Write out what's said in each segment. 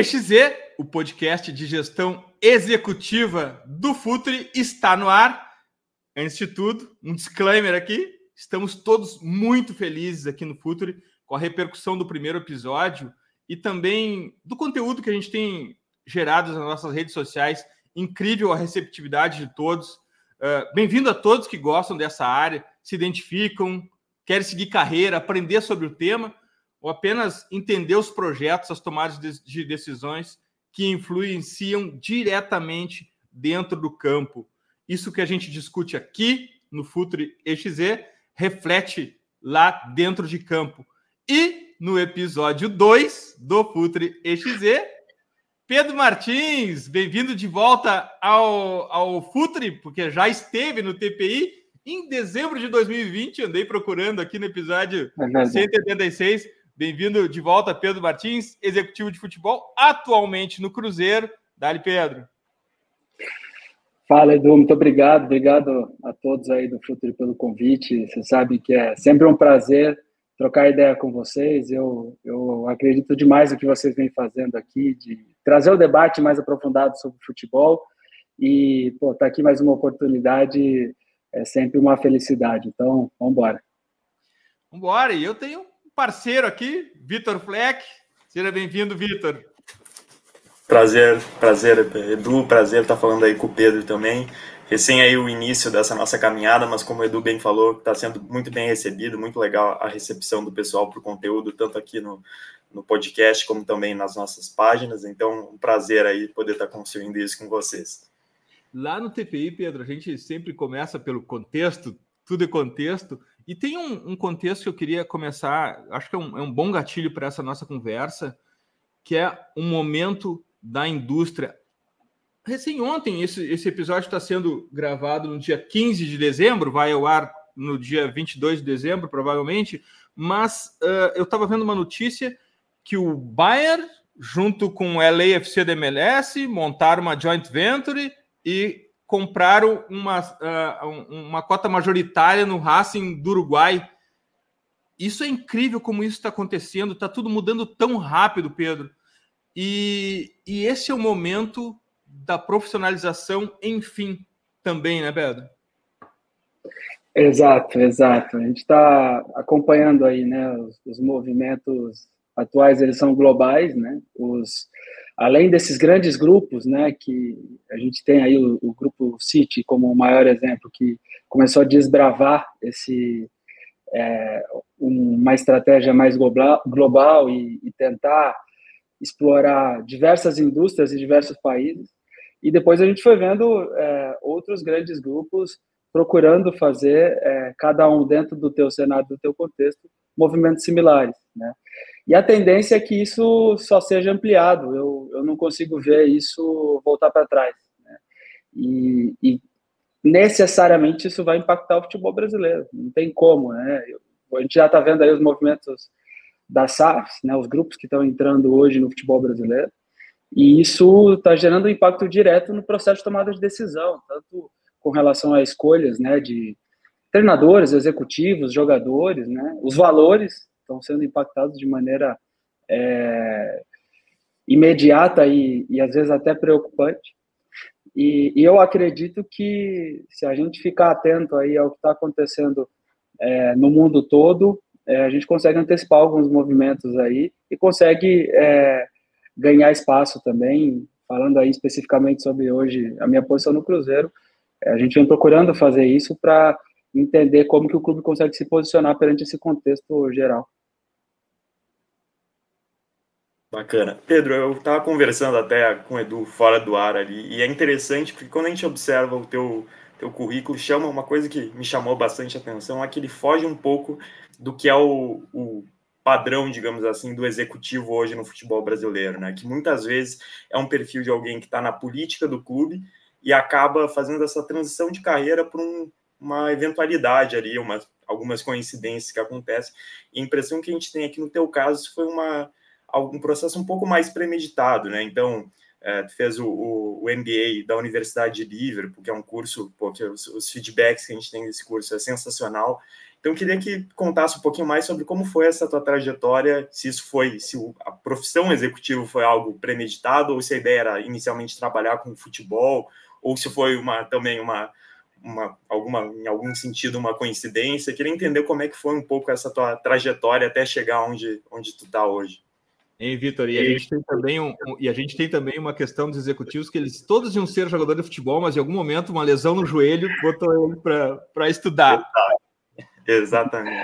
EXZ, o podcast de gestão executiva do Futre, está no ar. Antes de tudo, um disclaimer aqui: estamos todos muito felizes aqui no Futre com a repercussão do primeiro episódio e também do conteúdo que a gente tem gerado nas nossas redes sociais. Incrível a receptividade de todos. Uh, Bem-vindo a todos que gostam dessa área, se identificam, querem seguir carreira, aprender sobre o tema ou apenas entender os projetos, as tomadas de decisões que influenciam diretamente dentro do campo. Isso que a gente discute aqui no Futre EXZ reflete lá dentro de campo. E no episódio 2 do Futre EXZ, Pedro Martins, bem-vindo de volta ao, ao Futre, porque já esteve no TPI em dezembro de 2020. Andei procurando aqui no episódio é 186 Bem-vindo de volta, Pedro Martins, executivo de futebol, atualmente no Cruzeiro. Dali, Pedro. Fala, Edu, muito obrigado. Obrigado a todos aí do Futuro pelo convite. Você sabe que é sempre um prazer trocar ideia com vocês. Eu, eu acredito demais no que vocês vêm fazendo aqui, de trazer o debate mais aprofundado sobre futebol. E, pô, tá aqui mais uma oportunidade é sempre uma felicidade. Então, vamos embora. Vamos embora. E eu tenho parceiro aqui, Vitor Fleck. Seja bem-vindo, Vitor. Prazer, prazer, Edu, prazer estar falando aí com o Pedro também. Recém aí o início dessa nossa caminhada, mas como o Edu bem falou, está sendo muito bem recebido, muito legal a recepção do pessoal para o conteúdo, tanto aqui no, no podcast como também nas nossas páginas. Então, um prazer aí poder estar construindo isso com vocês. Lá no TPI, Pedro, a gente sempre começa pelo contexto, tudo é contexto. E tem um, um, contexto que eu queria começar, acho que é um, é um bom gatilho para essa nossa conversa, que é um momento da indústria. Recém ontem, esse, esse episódio está sendo gravado no dia 15 de dezembro, vai ao ar no dia 22 de dezembro, provavelmente, mas uh, eu estava vendo uma notícia que o Bayern, junto com o LAFC da MLS, montaram uma joint venture e compraram uma, uh, uma cota majoritária no Racing do Uruguai. Isso é incrível como isso está acontecendo, está tudo mudando tão rápido, Pedro. E, e esse é o momento da profissionalização, enfim, também, né, Pedro? Exato, exato. A gente está acompanhando aí, né, os, os movimentos atuais, eles são globais, né? Os, além desses grandes grupos, né, que a gente tem aí o, o, grupo City como o maior exemplo, que começou a desbravar esse é, uma estratégia mais global, global e, e, tentar explorar diversas indústrias e diversos países. E depois a gente foi vendo é, outros grandes grupos procurando fazer, é, cada um dentro do teu cenário, do teu contexto, movimentos similares, né? E a tendência é que isso só seja ampliado. Eu, eu não consigo ver isso voltar para trás. Né? E, e, necessariamente isso vai impactar o futebol brasileiro. Não tem como, né? A gente já está vendo aí os movimentos da SAFs, né? Os grupos que estão entrando hoje no futebol brasileiro. E isso está gerando um impacto direto no processo de tomada de decisão, tanto com relação a escolhas, né? De treinadores, executivos, jogadores, né? Os valores estão sendo impactados de maneira é, imediata e, e, às vezes até preocupante. E, e, eu acredito que se a gente ficar atento aí ao que está acontecendo é, no mundo todo, é, a gente consegue antecipar alguns movimentos aí e consegue é, ganhar espaço também. Falando aí especificamente sobre hoje a minha posição no Cruzeiro, a gente vem procurando fazer isso para entender como que o clube consegue se posicionar perante esse contexto geral. Bacana. Pedro, eu estava conversando até com o Edu fora do ar ali, e é interessante porque quando a gente observa o teu, teu currículo, chama uma coisa que me chamou bastante atenção, é que ele foge um pouco do que é o, o padrão, digamos assim, do executivo hoje no futebol brasileiro, né? Que muitas vezes é um perfil de alguém que está na política do clube e acaba fazendo essa transição de carreira para um, uma eventualidade ali, uma, algumas coincidências que acontecem. E a impressão que a gente tem aqui no teu caso foi uma um processo um pouco mais premeditado, né? Então, é, tu fez o, o, o, MBA da Universidade de Liverpool, que é um curso, pô, que os, os, feedbacks que a gente tem desse curso é sensacional. Então, queria que contasse um pouquinho mais sobre como foi essa tua trajetória, se isso foi, se a profissão executiva foi algo premeditado, ou se a ideia era inicialmente trabalhar com futebol, ou se foi uma também uma, uma alguma em algum sentido uma coincidência. Queria entender como é que foi um pouco essa tua trajetória até chegar onde onde tu está hoje. Hein, Vitor? E a gente tem também um, e a gente tem também uma questão dos executivos que eles todos iam ser jogadores de futebol, mas em algum momento uma lesão no joelho botou ele para estudar. Exatamente.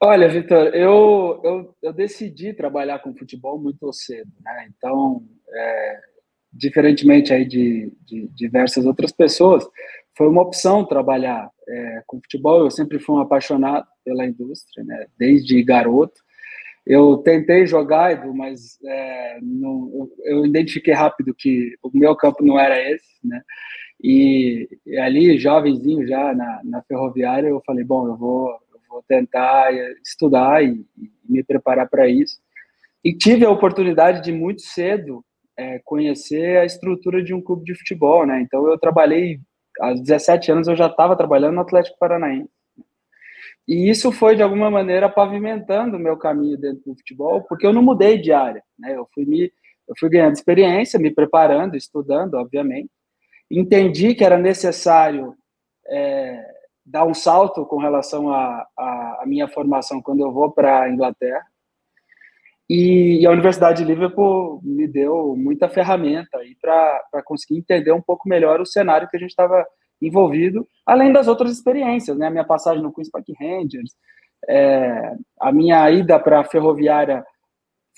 Olha, Vitor, eu, eu, eu, decidi trabalhar com futebol muito cedo, né? Então, é, diferentemente aí de, de, diversas outras pessoas, foi uma opção trabalhar é, com futebol. Eu sempre fui um apaixonado pela indústria, né? Desde garoto. Eu tentei jogar, Edu, mas é, não, eu identifiquei rápido que o meu campo não era esse, né? E, e ali, jovenzinho já na, na, ferroviária, eu falei, bom, eu vou, eu vou tentar estudar e, e me preparar para isso. E tive a oportunidade de muito cedo é, conhecer a estrutura de um clube de futebol, né? Então eu trabalhei aos 17 anos eu já estava trabalhando no Atlético Paranaense. E isso foi, de alguma maneira, pavimentando o meu caminho dentro do futebol, porque eu não mudei de área. Né? Eu, fui me, eu fui ganhando experiência, me preparando, estudando, obviamente. Entendi que era necessário é, dar um salto com relação à minha formação quando eu vou para a Inglaterra. E, e, a Universidade de Liverpool me deu muita ferramenta para conseguir entender um pouco melhor o cenário que a gente estava envolvido, além das outras experiências, né? A minha passagem no Queen's Park Rangers, é, a minha ida para a ferroviária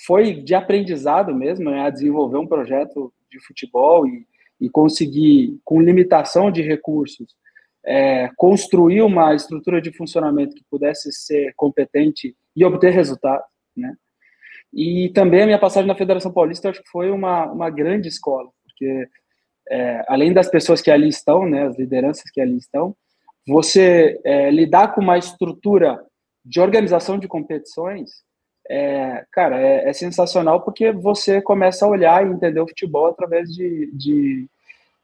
foi de aprendizado mesmo, né? A desenvolver um projeto de futebol e, e conseguir, com limitação de recursos, é, construir uma estrutura de funcionamento que pudesse ser competente e obter resultados, né? E também a minha passagem na Federação Paulista acho que foi uma, uma grande escola, porque é, além das pessoas que ali estão, né, as lideranças que ali estão, você é, lidar com uma estrutura de organização de competições, é, cara, é, é, sensacional porque você começa a olhar e entender o futebol através de, de,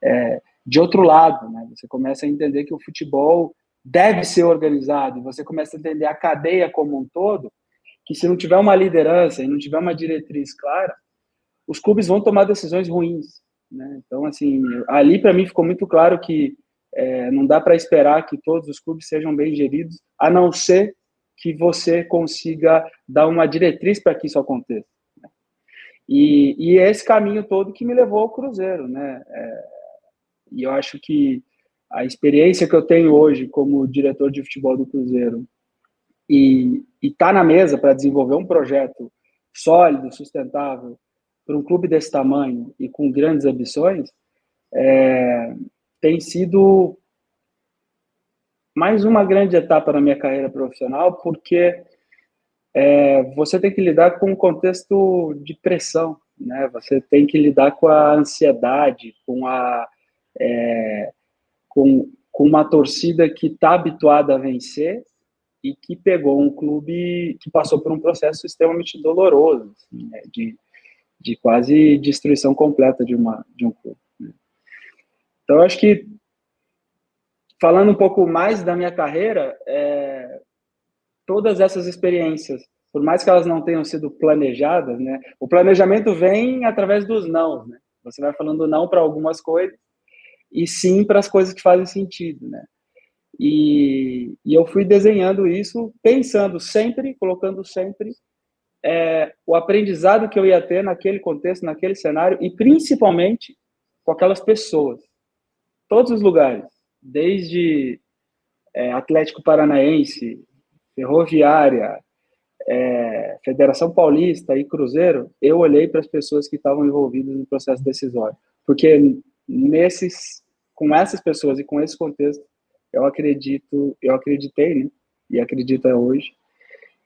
é, de outro lado, né? Você começa a entender que o futebol deve ser organizado, você começa a entender a cadeia como um todo, que se não tiver uma liderança e não tiver uma diretriz clara, os clubes vão tomar decisões ruins, né? Então, assim, ali para mim ficou muito claro que é, não dá para esperar que todos os clubes sejam bem geridos, a não ser que você consiga dar uma diretriz para que isso aconteça. Né? E, e é esse caminho todo que me levou ao Cruzeiro, né? É, e eu acho que a experiência que eu tenho hoje como diretor de futebol do Cruzeiro e estar tá na mesa para desenvolver um projeto sólido, sustentável, para um clube desse tamanho e com grandes ambições, é, tem sido mais uma grande etapa na minha carreira profissional, porque é, você tem que lidar com um contexto de pressão, né? Você tem que lidar com a ansiedade, com a é, com, com uma torcida que está habituada a vencer e que pegou um clube que passou por um processo extremamente doloroso, assim, né? de de quase destruição completa de, uma, de um clube. Né? Então, eu acho que, falando um pouco mais da minha carreira, é, todas essas experiências, por mais que elas não tenham sido planejadas, né, o planejamento vem através dos não. Né? Você vai falando não para algumas coisas e sim para as coisas que fazem sentido. Né? E, e eu fui desenhando isso pensando sempre, colocando sempre é, o aprendizado que eu ia ter naquele contexto, naquele cenário, e principalmente com aquelas pessoas. Todos os lugares, desde é, Atlético Paranaense, Ferroviária, é, Federação Paulista e Cruzeiro, eu olhei para as pessoas que estavam envolvidas no processo decisório. Porque nesses, com essas pessoas e com esse contexto, eu acredito, eu acreditei, né? E acredito hoje,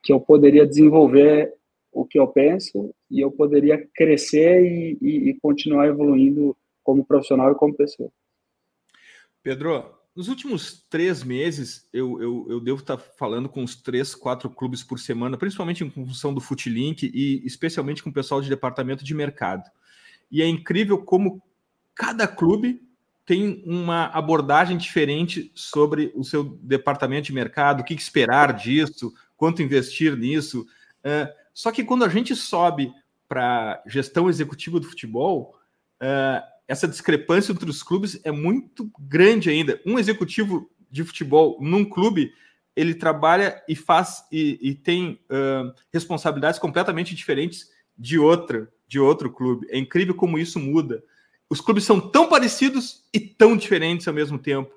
que eu poderia desenvolver o que eu penso e eu poderia crescer e, e, e continuar evoluindo como profissional e como pessoa. Pedro, nos últimos três meses, eu, eu, eu, devo estar falando com uns três, quatro clubes por semana, principalmente em função do Footlink e especialmente com o pessoal de departamento de mercado. E é incrível como cada clube tem uma abordagem diferente sobre o seu departamento de mercado, o que esperar disso, quanto investir nisso. Uh, só que quando a gente sobe para gestão executiva do futebol, uh, essa discrepância entre os clubes é muito grande ainda. Um executivo de futebol num clube, ele trabalha e faz e, e tem uh, responsabilidades completamente diferentes de outra, de outro clube. É incrível como isso muda. Os clubes são tão parecidos e tão diferentes ao mesmo tempo.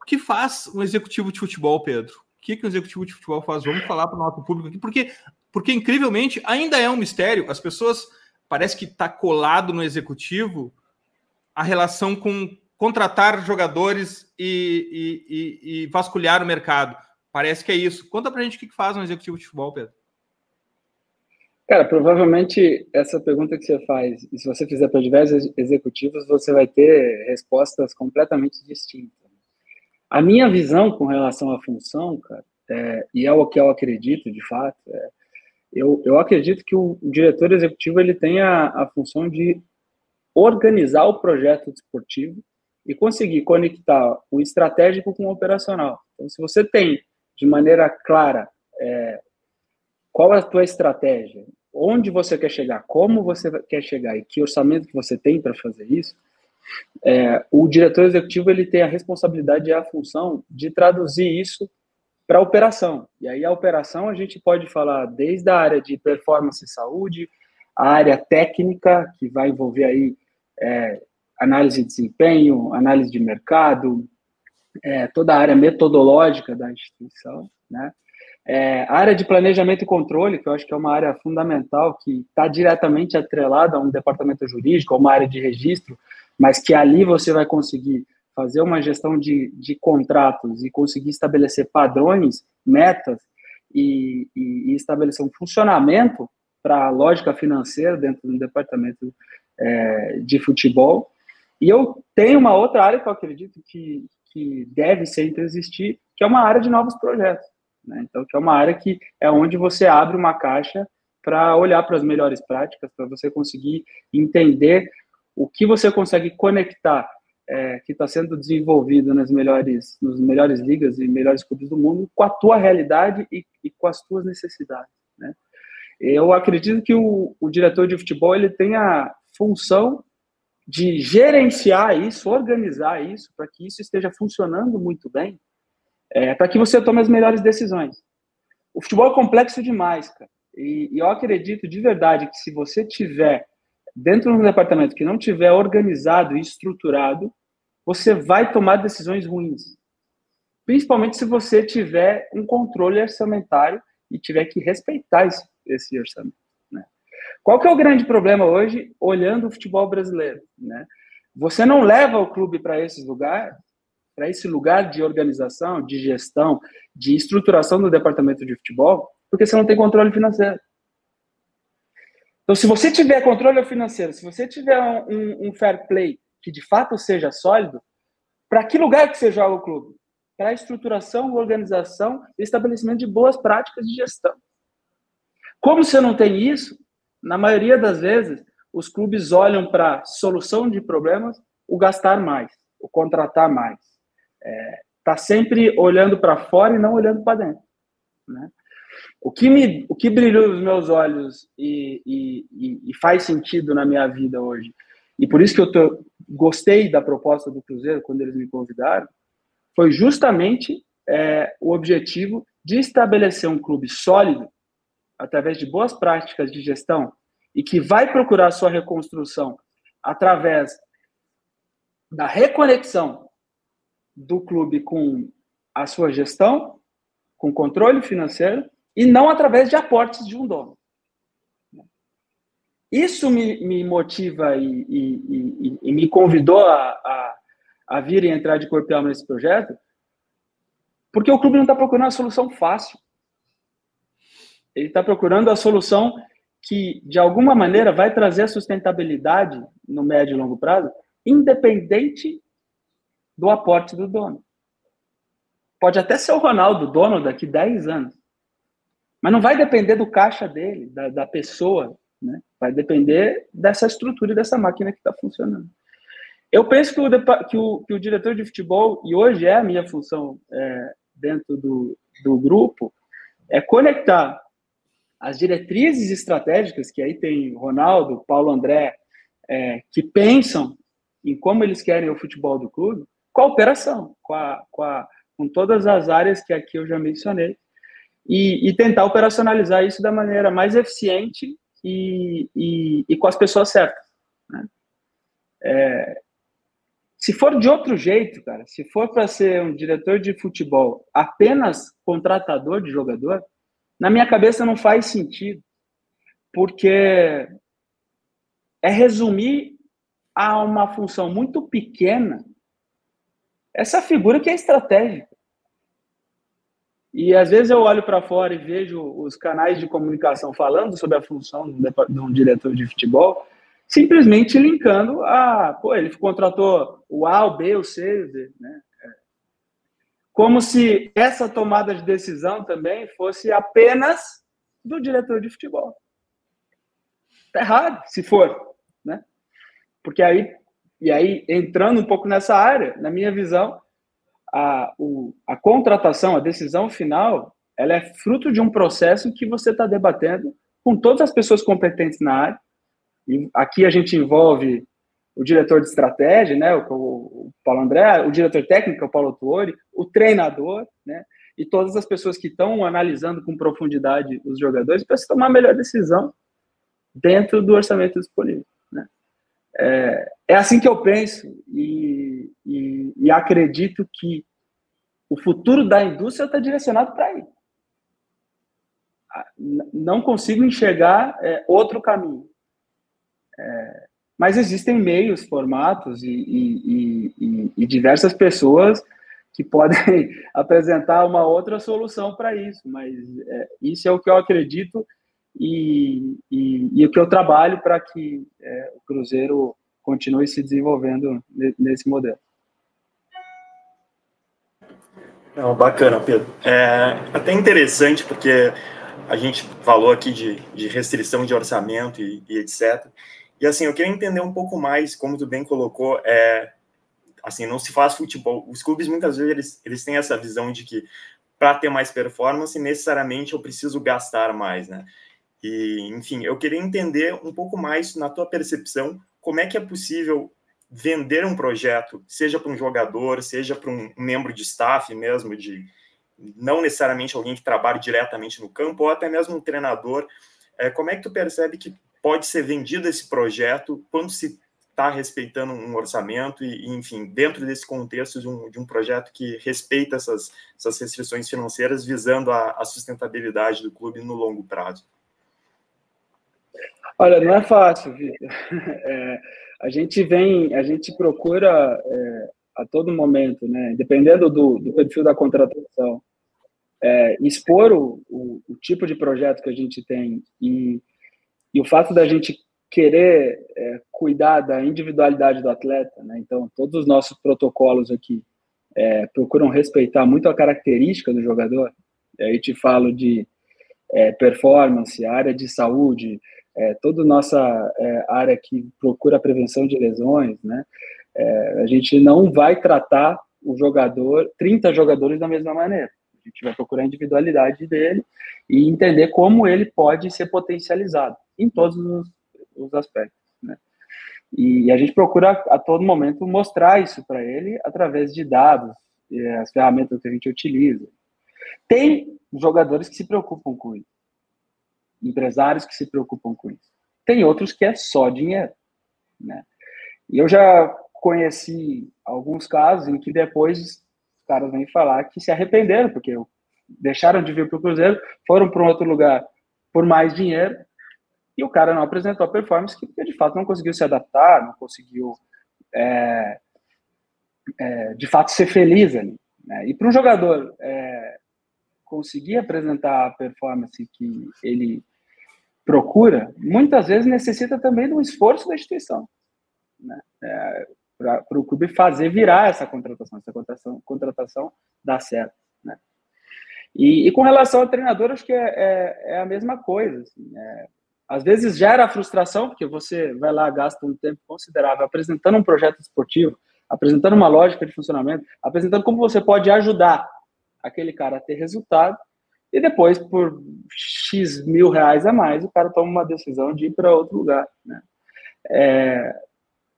O que faz um executivo de futebol, Pedro? O que, que um executivo de futebol faz? Vamos falar para o nosso público aqui, porque, porque incrivelmente ainda é um mistério. As pessoas parece que está colado no executivo a relação com contratar jogadores e, e, e, e vasculhar o mercado. Parece que é isso. Conta para a gente o que faz um executivo de futebol, Pedro. Cara, provavelmente essa pergunta que você faz, e se você fizer para diversos executivos, você vai ter respostas completamente distintas. A minha visão com relação à função, cara, é, e é o que eu acredito de fato, é, eu, eu acredito que o, diretor executivo ele tem a, a função de organizar o projeto desportivo e conseguir conectar o estratégico com o operacional. Então, se você tem de maneira clara é, qual é a tua estratégia, onde você quer chegar, como você quer chegar e que orçamento que você tem para fazer isso, é, o diretor executivo ele tem a responsabilidade e a função de traduzir isso para a operação. E aí a operação a gente pode falar desde a área de performance e saúde, a área técnica, que vai envolver aí é, análise de desempenho, análise de mercado, é, toda a área metodológica da instituição, né? É, a área de planejamento e controle, que eu acho que é uma área fundamental, que está diretamente atrelada a um departamento jurídico, a uma área de registro, mas que ali você vai conseguir fazer uma gestão de, de contratos e conseguir estabelecer padrões, metas e, e, e estabelecer um funcionamento para a lógica financeira dentro do departamento é, de futebol. E eu tenho uma outra área que eu acredito que, que deve sempre existir, que é uma área de novos projetos. Né? Então, que é uma área que é onde você abre uma caixa para olhar para as melhores práticas, para você conseguir entender o que você consegue conectar é, que está sendo desenvolvido nas melhores, nos melhores ligas e melhores clubes do mundo com a tua realidade e, e com as tuas necessidades. Né? Eu acredito que o, o diretor de futebol ele tem a função de gerenciar isso, organizar isso, para que isso esteja funcionando muito bem é, para que você tome as melhores decisões. O futebol é complexo demais, cara. E, e eu acredito de verdade que se você tiver dentro de um departamento que não tiver organizado e estruturado, você vai tomar decisões ruins. Principalmente se você tiver um controle orçamentário e tiver que respeitar esse, esse orçamento. Né? Qual que é o grande problema hoje, olhando o futebol brasileiro? Né? Você não leva o clube para esses lugares para esse lugar de organização, de gestão, de estruturação do departamento de futebol, porque você não tem controle financeiro. Então, se você tiver controle financeiro, se você tiver um, um fair play que de fato seja sólido, para que lugar que você joga o clube? Para a estruturação, organização e estabelecimento de boas práticas de gestão. Como você não tem isso, na maioria das vezes, os clubes olham para solução de problemas, o gastar mais, o contratar mais é, tá sempre olhando para fora e não olhando para dentro. Né? O que me, o que brilhou nos meus olhos e, e, e, faz sentido na minha vida hoje, e por isso que eu tô, gostei da proposta do Cruzeiro quando eles me convidaram, foi justamente é, o objetivo de estabelecer um clube sólido através de boas práticas de gestão e que vai procurar sua reconstrução através da reconexão do clube com a sua gestão, com controle financeiro, e não através de aportes de um dono. Isso me, me motiva e, e, e, e, me convidou a, a, a vir e entrar de corpo e alma nesse projeto, porque o clube não está procurando a solução fácil. Ele está procurando a solução que, de alguma maneira, vai trazer a sustentabilidade no médio e longo prazo, independente do aporte do dono. Pode até ser o Ronaldo dono daqui 10 anos. Mas não vai depender do caixa dele, da, da pessoa, né? Vai depender dessa estrutura e dessa máquina que está funcionando. Eu penso que o, que o, que o diretor de futebol, e hoje é a minha função é, dentro do, do grupo, é conectar as diretrizes estratégicas, que aí tem Ronaldo, Paulo André, é, que pensam em como eles querem o futebol do clube, com a operação, com, a, com, a, com todas as áreas que aqui eu já mencionei, e, e tentar operacionalizar isso da maneira mais eficiente e, e, e com as pessoas certas. Né? É, se for de outro jeito, cara, se for para ser um diretor de futebol apenas contratador de jogador, na minha cabeça não faz sentido, porque é resumir a uma função muito pequena essa figura que é estratégica. E às vezes eu olho para fora e vejo os canais de comunicação falando sobre a função de um diretor de futebol, simplesmente linkando a, pô, ele contratou o A, o B, o C, né? Como se essa tomada de decisão também fosse apenas do diretor de futebol. Tá errado, se for, né? Porque aí, e aí entrando um pouco nessa área, na minha visão, a, o, a contratação, a decisão final, ela é fruto de um processo que você está debatendo com todas as pessoas competentes na área. E aqui a gente envolve o diretor de estratégia, né, o, o, Paulo André, o diretor técnico, o Paulo Tuori, o treinador, né, e todas as pessoas que estão analisando com profundidade os jogadores para se tomar a melhor decisão dentro do orçamento disponível. É, é assim que eu penso e, e, e acredito que o futuro da indústria está direcionado para aí. Não consigo enxergar é, outro caminho. É, mas existem meios, formatos e, e, e, e diversas pessoas que podem apresentar uma outra solução para isso, mas é, isso é o que eu acredito e, e, e o que eu trabalho para que é, o Cruzeiro continue se desenvolvendo nesse modelo. Não, bacana, Pedro. É até interessante porque a gente falou aqui de, de restrição de orçamento e, e etc. E assim, eu queria entender um pouco mais, como tu bem colocou, é, assim, não se faz futebol. Os clubes muitas vezes eles, eles têm essa visão de que para ter mais performance, necessariamente eu preciso gastar mais, né? E, enfim, eu queria entender um pouco mais na tua percepção, como é que é possível vender um projeto, seja para um jogador, seja para um membro de staff mesmo, de não necessariamente alguém que trabalhe diretamente no campo, ou até mesmo um treinador. É, como é que tu percebe que pode ser vendido esse projeto quando se está respeitando um orçamento e, enfim, dentro desse contexto de um, de um projeto que respeita essas, essas restrições financeiras visando a, a sustentabilidade do clube no longo prazo? Olha, não é fácil, Vitor. É, a gente vem, a gente procura é, a todo momento, né, dependendo do, do perfil da contratação, é, expor o, o, o, tipo de projeto que a gente tem e e o fato da gente querer é, cuidar da individualidade do atleta, né? então todos os nossos protocolos aqui é, procuram respeitar muito a característica do jogador. Aí te falo de é, performance, área de saúde, é, toda nossa é, área que procura a prevenção de lesões, né? É, a gente não vai tratar o jogador, 30 jogadores da mesma maneira. A gente vai procurar a individualidade dele e entender como ele pode ser potencializado em todos os, os aspectos. Né? E a gente procura a todo momento mostrar isso para ele através de dados, as ferramentas que a gente utiliza. Tem jogadores que se preocupam com isso, empresários que se preocupam com isso. Tem outros que é só dinheiro. Né? E eu já conheci alguns casos em que depois os caras vêm falar que se arrependeram, porque deixaram de vir para o Cruzeiro, foram para um outro lugar por mais dinheiro e o cara não apresentou a performance que de fato não conseguiu se adaptar, não conseguiu é, é, de fato ser feliz ali. Né? E para um jogador é, conseguir apresentar a performance que ele procura, muitas vezes necessita também de um esforço da instituição. Né? É, para o clube fazer virar essa contratação, essa contratação, contratação dar certo. Né? E, e, com relação ao treinador, acho que é, é, é a mesma coisa. Assim, é, Às vezes gera frustração, porque você vai lá, gasta um tempo considerável apresentando um projeto esportivo, apresentando uma lógica de funcionamento, apresentando como você pode ajudar aquele cara a ter resultado, e depois, por X mil reais a mais, o cara toma uma decisão de ir para outro lugar. Né? É,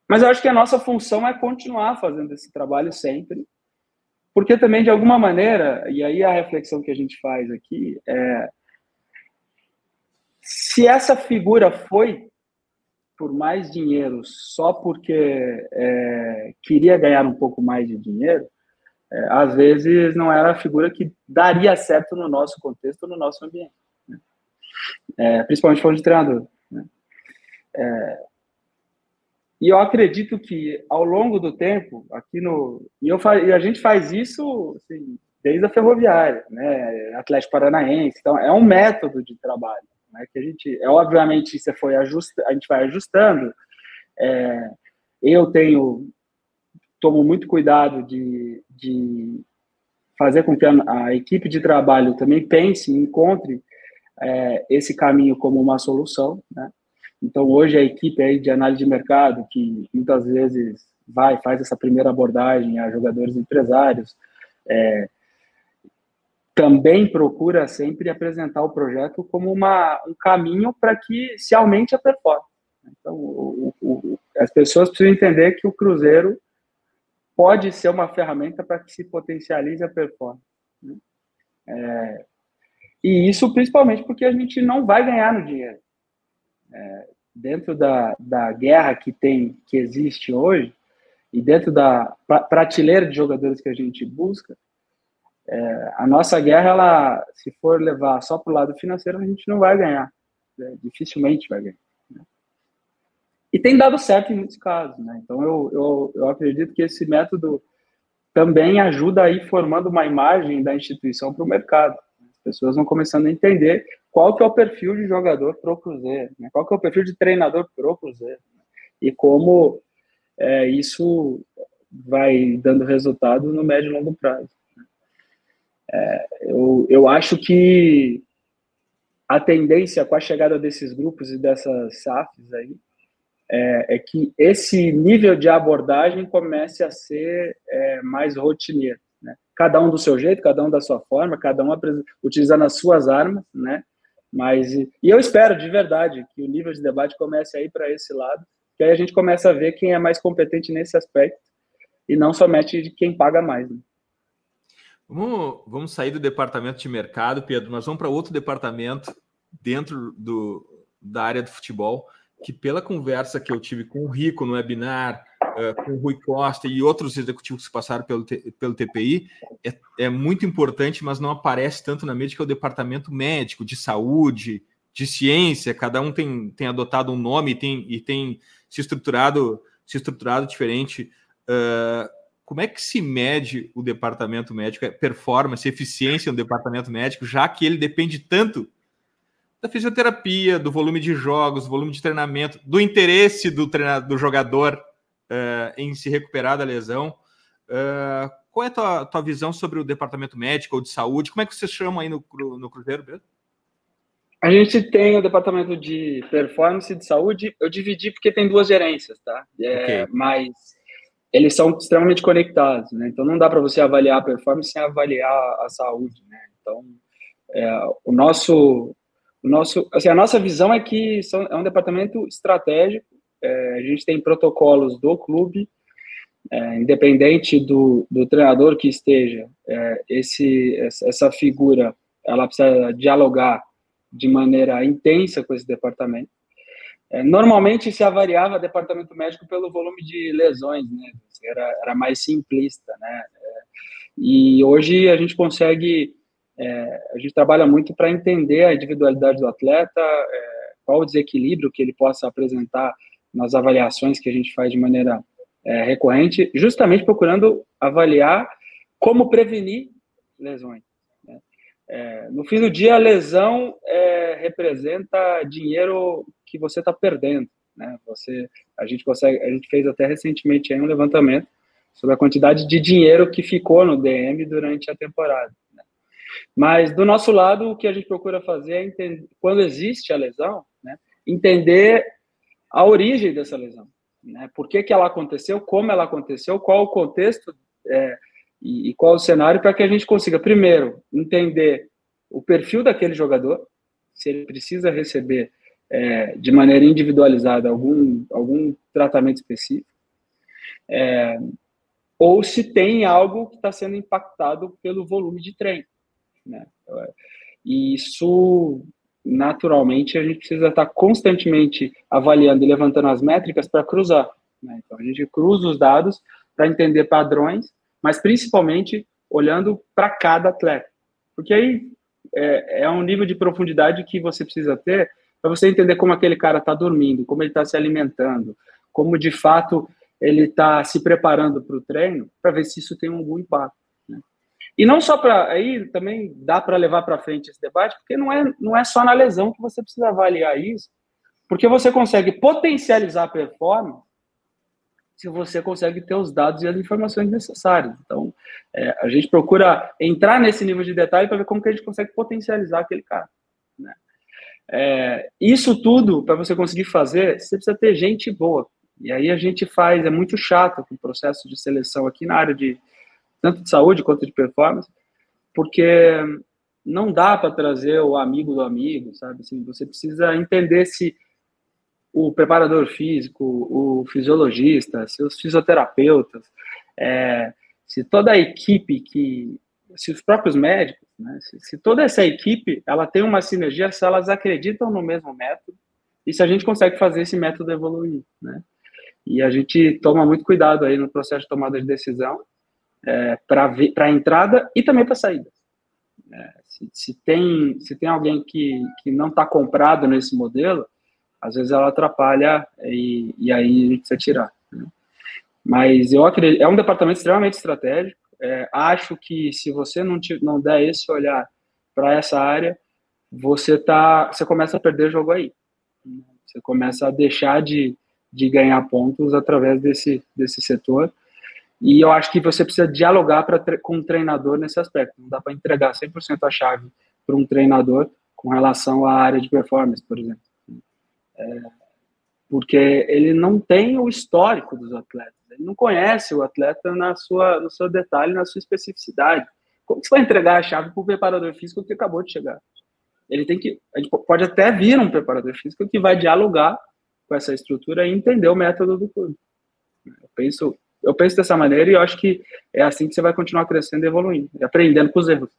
mas eu acho que a nossa função é continuar fazendo esse trabalho sempre, porque também, de alguma maneira, e aí a reflexão que a gente faz aqui é se essa figura foi por mais dinheiro só porque é, queria ganhar um pouco mais de dinheiro, é, às vezes não era a figura que daria certo no nosso contexto, no nosso ambiente. Né? É, principalmente falando de treinador. Né? É, e eu acredito que ao longo do tempo, aqui no. E, eu, e a gente faz isso assim, desde a ferroviária, né? Atlético Paranaense. Então, é um método de trabalho. Né? Que a gente. É, obviamente, você foi ajusta, a gente vai ajustando. É, eu tenho. Tomo muito cuidado de, de fazer com que a, a equipe de trabalho também pense, encontre é, esse caminho como uma solução, né? Então, hoje a equipe aí de análise de mercado, que muitas vezes vai, faz essa primeira abordagem a jogadores empresários, é, também procura sempre apresentar o projeto como uma, um caminho para que se aumente a performance. Então, o, o, as pessoas precisam entender que o Cruzeiro pode ser uma ferramenta para que se potencialize a performance. Né? É, e isso principalmente porque a gente não vai ganhar no dinheiro. É, dentro da, da guerra que tem, que existe hoje, e dentro da prateleira de jogadores que a gente busca, é, a nossa guerra, ela, se for levar só para o lado financeiro, a gente não vai ganhar. Né? Dificilmente vai ganhar. E tem dado certo em muitos casos. Né? Então, eu, eu, eu acredito que esse método também ajuda a ir formando uma imagem da instituição para o mercado. As pessoas vão começando a entender qual que é o perfil de jogador pro Cruzeiro, né? qual que é o perfil de treinador pro Cruzeiro, né? e como é, isso vai dando resultado no médio e longo prazo. Né? É, eu, eu acho que a tendência com a chegada desses grupos e dessas SAFs aí é, é que esse nível de abordagem comece a ser é, mais rotineiro. Né? Cada um do seu jeito, cada um da sua forma, cada um utilizando as suas armas, né? Mas, e eu espero de verdade que o nível de debate comece a ir para esse lado, que aí a gente começa a ver quem é mais competente nesse aspecto e não somente de quem paga mais. Né? Vamos, vamos sair do departamento de mercado, Pedro, mas vamos para outro departamento dentro do, da área do futebol, que pela conversa que eu tive com o Rico no webinar, uh, com o Rui Costa e outros executivos que passaram pelo, pelo TPI, é, é, muito importante, mas não aparece tanto na mídia, que é o departamento médico, de saúde, de ciência, cada um tem, tem adotado um nome e tem, e tem se estruturado, se estruturado diferente. Uh, como é que se mede o departamento médico, a performance, eficiência no departamento médico, já que ele depende tanto da fisioterapia, do volume de jogos, do volume de treinamento, do interesse do treinador, do jogador uh, em se recuperar da lesão. Uh, qual é a tua, tua, visão sobre o departamento médico ou de saúde? Como é que vocês chamam aí no, no Cruzeiro, Pedro? A gente tem o departamento de performance de saúde. Eu dividi porque tem duas gerências, tá? É, okay. Mas eles são extremamente conectados, né? Então não dá para você avaliar a performance sem avaliar a saúde, né? Então é, o nosso o nosso, assim, a nossa visão é que são, é um departamento estratégico. É, a gente tem protocolos do clube, é, independente do, do treinador que esteja, é, esse, essa figura ela precisa dialogar de maneira intensa com esse departamento. É, normalmente se avaliava departamento médico pelo volume de lesões, né? Era, era mais simplista, né? É, e hoje a gente consegue é, a gente trabalha muito para entender a individualidade do atleta, é, qual o desequilíbrio que ele possa apresentar nas avaliações que a gente faz de maneira é, recorrente, justamente procurando avaliar como prevenir lesões. Né? É, no fim do dia, a lesão é, representa dinheiro que você está perdendo. Né? Você, a gente consegue, a gente fez até recentemente um levantamento sobre a quantidade de dinheiro que ficou no DM durante a temporada. Mas do nosso lado, o que a gente procura fazer é entender, quando existe a lesão, né, entender a origem dessa lesão. Né? Por que, que ela aconteceu, como ela aconteceu, qual o contexto é, e, e qual o cenário para que a gente consiga, primeiro, entender o perfil daquele jogador, se ele precisa receber é, de maneira individualizada algum, algum tratamento específico, é, ou se tem algo que está sendo impactado pelo volume de treino. Né? E isso, naturalmente, a gente precisa estar constantemente avaliando e levantando as métricas para cruzar. Né? Então, a gente cruza os dados para entender padrões, mas principalmente olhando para cada atleta. Porque aí é, é um nível de profundidade que você precisa ter para você entender como aquele cara está dormindo, como ele está se alimentando, como de fato ele está se preparando para o treino, para ver se isso tem algum impacto. E não só para aí também dá para levar para frente esse debate, porque não é não é só na lesão que você precisa avaliar isso, porque você consegue potencializar a performance se você consegue ter os dados e as informações necessárias. Então, é, a gente procura entrar nesse nível de detalhe para ver como que a gente consegue potencializar aquele cara. Né? É, isso tudo, para você conseguir fazer, você precisa ter gente boa. E aí a gente faz, é muito chato o processo de seleção aqui na área de tanto de saúde quanto de performance, porque não dá para trazer o amigo do amigo, sabe? Assim, você precisa entender se o preparador físico, o fisiologista, seus fisioterapeutas, é, se toda a equipe que, se os próprios médicos, né, se, se, toda essa equipe, ela tem uma sinergia, se elas acreditam no mesmo método e se a gente consegue fazer esse método evoluir, né? E a gente toma muito cuidado aí no processo de tomada de decisão é, para a entrada e também para a saída. É, se, se, tem, se tem alguém que, que não está comprado nesse modelo, às vezes ela atrapalha e, e aí a gente precisa tirar. Né? Mas eu acredito, é um departamento extremamente estratégico. É, acho que se você não, te, não der esse olhar para essa área, você tá, você começa a perder jogo aí. Você começa a deixar de, de ganhar pontos através desse, desse setor. E eu acho que você precisa dialogar pra, com o treinador nesse aspecto. Não dá para entregar 100% a chave para um treinador com relação à área de performance, por exemplo. É, porque ele não tem o histórico dos atletas, ele não conhece o atleta na sua, no seu detalhe, na sua especificidade. Como você vai entregar a chave para o preparador físico que acabou de chegar? Ele tem que, gente pode até vir um preparador físico que vai dialogar com essa estrutura e entender o método do clube. Eu penso, eu penso dessa maneira e eu acho que é assim que você vai continuar crescendo e evoluindo, aprendendo com os erros.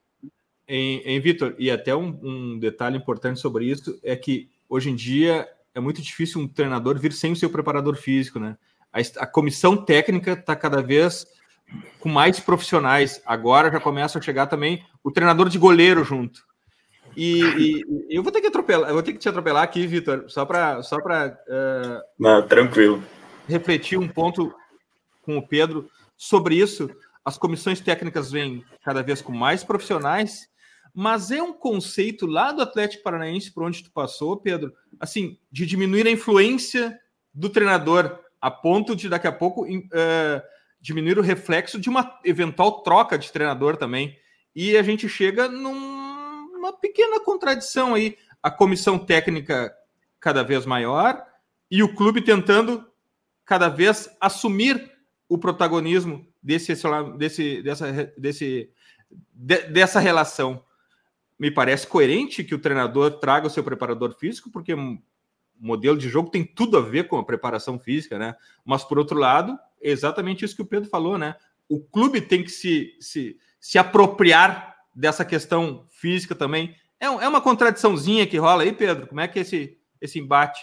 Em, em Vitor, e até um, um detalhe importante sobre isso é que hoje em dia é muito difícil um treinador vir sem o seu preparador físico, né? A, a comissão técnica está cada vez com mais profissionais. Agora já começa a chegar também o treinador de goleiro junto. E, e, eu vou ter que atropelar, eu vou ter que te atropelar aqui, Vitor, só para só para uh, Não, tranquilo. Refletir um ponto com o Pedro sobre isso. As comissões técnicas vêm cada vez com mais profissionais mas é um conceito lá do Atlético Paranaense, por onde tu passou, Pedro, assim, de diminuir a influência do treinador, a ponto de daqui a pouco uh, diminuir o reflexo de uma eventual troca de treinador também. E a gente chega numa pequena contradição aí. A comissão técnica cada vez maior e o clube tentando cada vez assumir o protagonismo desse, desse, dessa, desse, de, dessa relação me parece coerente que o treinador traga o seu preparador físico, porque o modelo de jogo tem tudo a ver com a preparação física, né? Mas, por outro lado, é exatamente isso que o Pedro falou, né? O clube tem que se, se, se apropriar dessa questão física também. É, é uma contradiçãozinha que rola aí, Pedro? Como é que é esse, esse embate?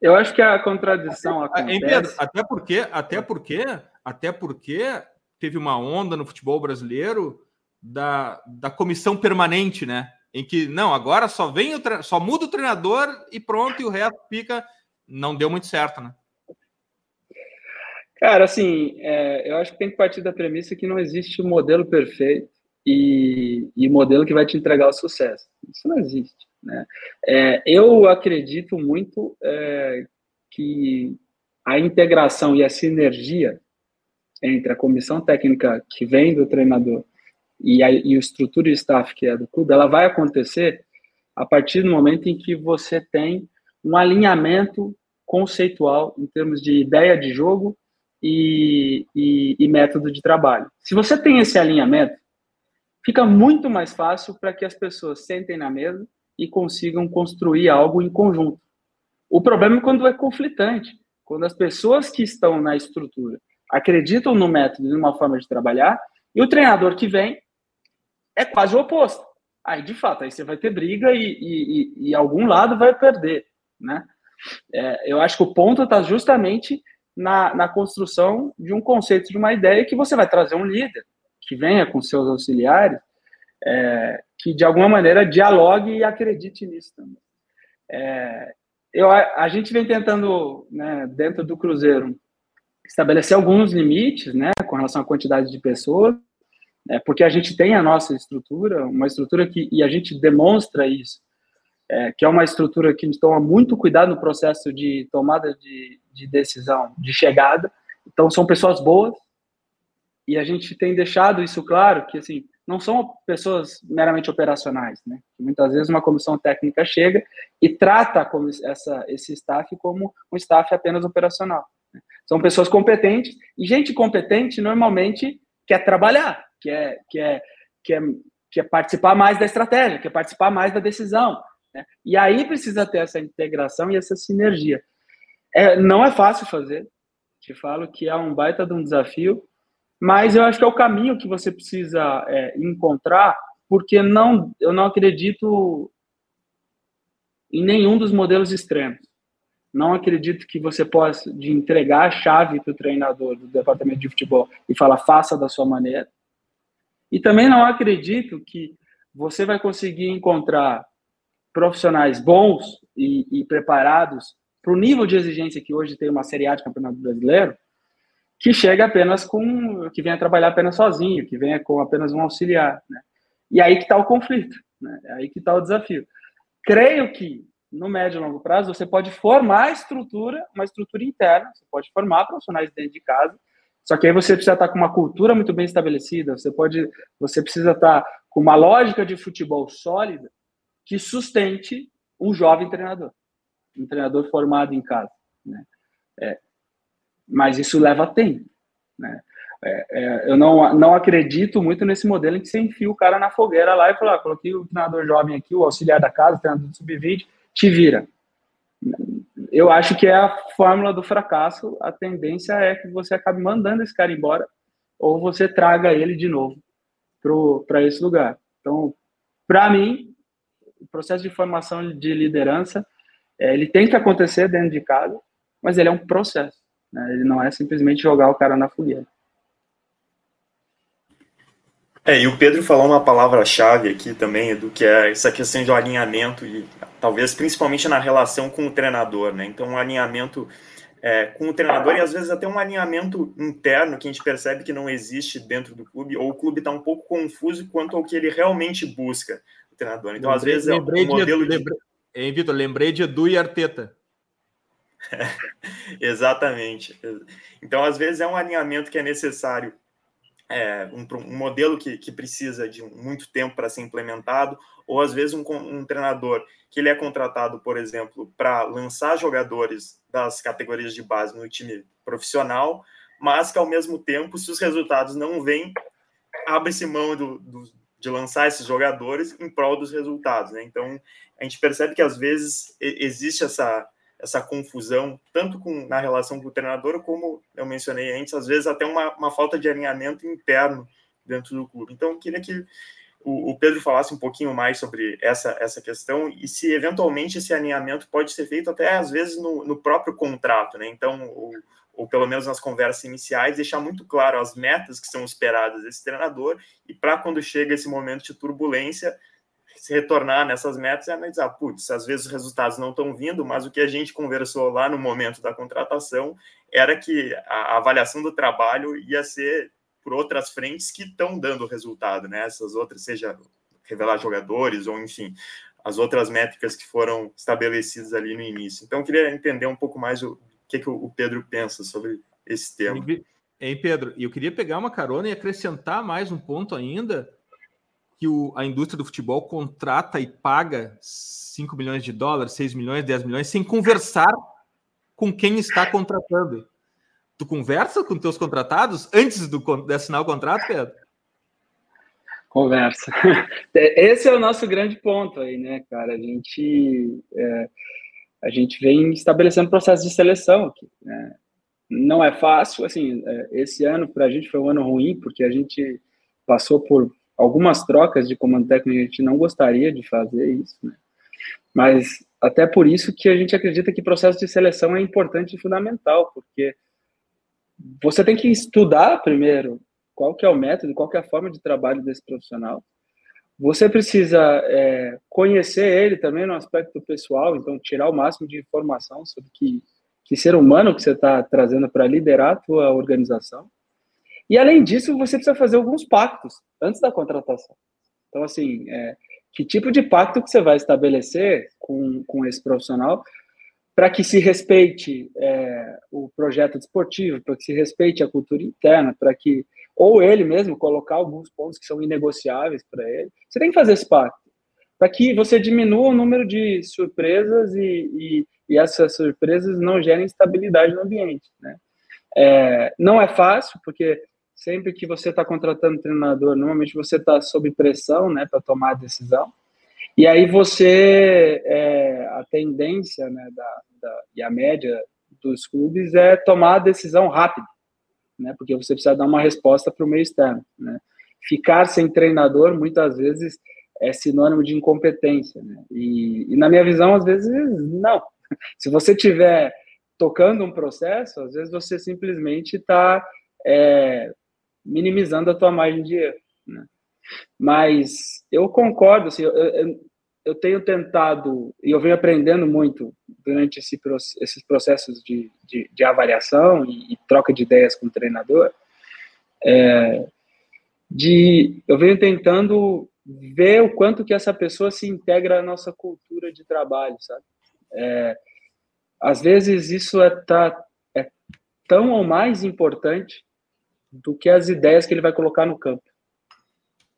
Eu acho que a contradição até, acontece... Pedro, até porque, até porque, até porque teve uma onda no futebol brasileiro da, da comissão permanente, né? Em que não, agora só vem o só muda o treinador e pronto, e o resto fica. Não deu muito certo, né? Cara, assim, é, eu acho que tem que partir da premissa que não existe um modelo perfeito e, e modelo que vai te entregar o sucesso. Isso não existe. Né? É, eu acredito muito é, que a integração e a sinergia entre a comissão técnica que vem do treinador e a, e a estrutura de staff que é do clube, ela vai acontecer a partir do momento em que você tem um alinhamento conceitual em termos de ideia de jogo e, e, e método de trabalho. Se você tem esse alinhamento, fica muito mais fácil para que as pessoas sentem na mesa e consigam construir algo em conjunto. O problema é quando é conflitante, quando as pessoas que estão na estrutura acreditam no método e numa forma de trabalhar, e o treinador que vem é quase o oposto. Aí, de fato, aí você vai ter briga e, e, e algum lado vai perder, né? É, eu acho que o ponto está justamente na, na construção de um conceito, de uma ideia que você vai trazer um líder que venha com seus auxiliares, é, que de alguma maneira dialogue e acredite nisso também. É, eu, a, a, gente vem tentando, né, dentro do Cruzeiro, estabelecer alguns limites né, com relação à quantidade de pessoas, é, porque a gente tem a nossa estrutura, uma estrutura que, e a gente demonstra isso, é, que é uma estrutura que toma muito cuidado no processo de tomada de, de decisão, de chegada. Então, são pessoas boas, e a gente tem deixado isso claro, que assim, não são pessoas meramente operacionais, né? Muitas vezes uma comissão técnica chega e trata essa, esse staff como um staff apenas operacional. Né? São pessoas competentes, e gente competente normalmente quer trabalhar, quer, quer, quer, quer participar mais da estratégia, quer participar mais da decisão. Né? E aí precisa ter essa integração e essa sinergia. É, não é fácil fazer, te falo que é um baita de um desafio, mas eu acho que é o caminho que você precisa é, encontrar, porque não, eu não acredito em nenhum dos modelos extremos. Não acredito que você possa de entregar a chave para o treinador do departamento de futebol e falar faça da sua maneira. E também não acredito que você vai conseguir encontrar profissionais bons e, e preparados para o nível de exigência que hoje tem uma Série A de Campeonato Brasileiro, que chega apenas com, que venha trabalhar apenas sozinho, que venha com apenas um auxiliar, né? E aí que está o conflito, né? É aí que está o desafio. Creio que no médio e longo prazo você pode formar a estrutura, uma estrutura interna, você pode formar profissionais dentro de casa, só que aí você precisa estar com uma cultura muito bem estabelecida, você pode, você precisa estar com uma lógica de futebol sólida que sustente um jovem treinador, um treinador formado em casa, né? É, mas isso leva tempo, né? É, é, eu não, não acredito muito nesse modelo em que você enfia o cara na fogueira lá e fala, ah, coloquei o treinador jovem aqui, o auxiliar da casa, o treinador do sub-20, te vira. Eu acho que é a fórmula do fracasso, a tendência é que você acabe mandando esse cara embora ou você traga ele de novo para esse lugar. Então, para mim, o processo de formação de liderança, é, ele tem que acontecer dentro de casa, mas ele é um processo. Né? Ele não é simplesmente jogar o cara na fogueira. É, e o Pedro falou uma palavra-chave aqui também, do que é essa questão de alinhamento, e talvez principalmente na relação com o treinador, né? Então, um alinhamento é, com o treinador e às vezes até um alinhamento interno que a gente percebe que não existe dentro do clube, ou o clube está um pouco confuso quanto ao que ele realmente busca, o treinador. Então, lembrei, às vezes, é um modelo de. de... Hein, Vitor? Lembrei de Edu e Arteta. Exatamente. Então, às vezes, é um alinhamento que é necessário, é, um, um, modelo que, que precisa de muito tempo para ser implementado, ou às vezes um, um, treinador que ele é contratado, por exemplo, para lançar jogadores das categorias de base no time profissional, mas que ao mesmo tempo, se os resultados não vêm, abre-se mão do, do, de lançar esses jogadores em prol dos resultados. Né? Então, a gente percebe que às vezes existe essa essa confusão, tanto com, na relação com o treinador, como eu mencionei antes, às vezes até uma, uma falta de alinhamento interno dentro do clube. Então, eu queria que o, o, Pedro falasse um pouquinho mais sobre essa, essa questão e se eventualmente esse alinhamento pode ser feito até às vezes no, no próprio contrato, né? Então, ou, ou pelo menos nas conversas iniciais, deixar muito claro as metas que são esperadas desse treinador e para quando chega esse momento de turbulência, se retornar nessas metas e analisar, putz, às vezes os resultados não estão vindo, mas o que a gente conversou lá no momento da contratação era que a avaliação do trabalho ia ser por outras frentes que estão dando resultado, né? Essas outras, seja revelar jogadores ou enfim, as outras métricas que foram estabelecidas ali no início. Então, eu queria entender um pouco mais o que, que o Pedro pensa sobre esse tema. Hein, Pedro? E eu queria pegar uma carona e acrescentar mais um ponto ainda, que o, a indústria do futebol contrata e paga 5 milhões de dólares, 6 milhões, 10 milhões, sem conversar com quem está contratando. Tu conversa com teus contratados antes do, de assinar o contrato, Pedro? Conversa. Esse é o nosso grande ponto aí, né, cara? A gente, é, a gente vem estabelecendo processo de seleção aqui. Né? Não é fácil, assim, é, esse ano para a gente foi um ano ruim, porque a gente passou por algumas trocas de comando técnico, a gente não gostaria de fazer isso, né? Mas até por isso que a gente acredita que o processo de seleção é importante e fundamental, porque você tem que estudar primeiro qual que é o método, qual que é a forma de trabalho desse profissional. Você precisa é, conhecer ele também no aspecto pessoal, então tirar o máximo de informação sobre que, que ser humano que você está trazendo para liderar a tua organização. E além disso, você precisa fazer alguns pactos antes da contratação. Então, assim, é, que tipo de pacto que você vai estabelecer com, com esse profissional para que se respeite é, o projeto desportivo, para que se respeite a cultura interna, para que ou ele mesmo colocar alguns pontos que são inegociáveis para ele. Você tem que fazer esse pacto para que você diminua o número de surpresas e, e, e essas surpresas não gerem estabilidade no ambiente. Né? É, não é fácil, porque sempre que você está contratando um treinador, normalmente você está sob pressão né, para tomar a decisão. E aí você, é, a tendência né, da, da, e a média dos clubes é tomar a decisão rápida, né, porque você precisa dar uma resposta para o meio externo. Né. Ficar sem treinador, muitas vezes, é sinônimo de incompetência. Né, e, e, na minha visão, às vezes, não. Se você tiver tocando um processo, às vezes você simplesmente está é, minimizando a tua margem de erro. Né? Mas eu concordo, assim, eu, eu, eu, tenho tentado, e eu venho aprendendo muito durante esse, esses processos de, de, de avaliação e, e, troca de ideias com o treinador, é, de, eu venho tentando ver o quanto que essa pessoa se integra à nossa cultura de trabalho, sabe? É, às vezes isso é, tá, é tão ou mais importante do que as ideias que ele vai colocar no campo.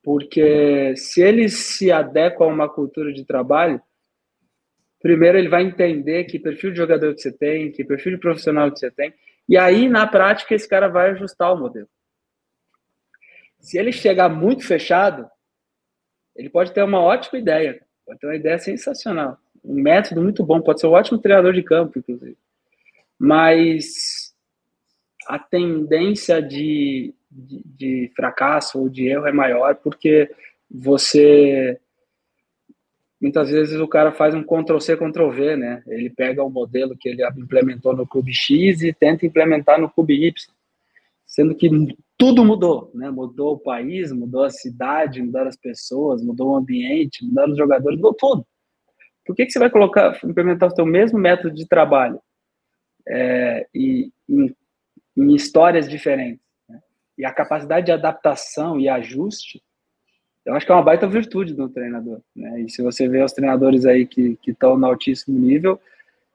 Porque se ele se adequa a uma cultura de trabalho, primeiro ele vai entender que perfil de jogador que você tem, que perfil de profissional que você tem, e aí na prática esse cara vai ajustar o modelo. Se ele chegar muito fechado, ele pode ter uma ótima ideia, pode ter uma ideia sensacional, um método muito bom, pode ser um ótimo treinador de campo, inclusive. Mas a tendência de, de, de, fracasso ou de erro é maior porque você muitas vezes o cara faz um Ctrl C Ctrl V, né? Ele pega o modelo que ele implementou no clube X e tenta implementar no clube Y, sendo que tudo mudou, né? Mudou o país, mudou a cidade, mudaram as pessoas, mudou o ambiente, mudaram os jogadores, mudou tudo. Por que, que você vai colocar, implementar o seu mesmo método de trabalho é, e em em histórias diferentes. Né? E a capacidade de adaptação e ajuste, eu acho que é uma baita virtude do treinador. Né? E se você vê os treinadores aí que estão no altíssimo nível,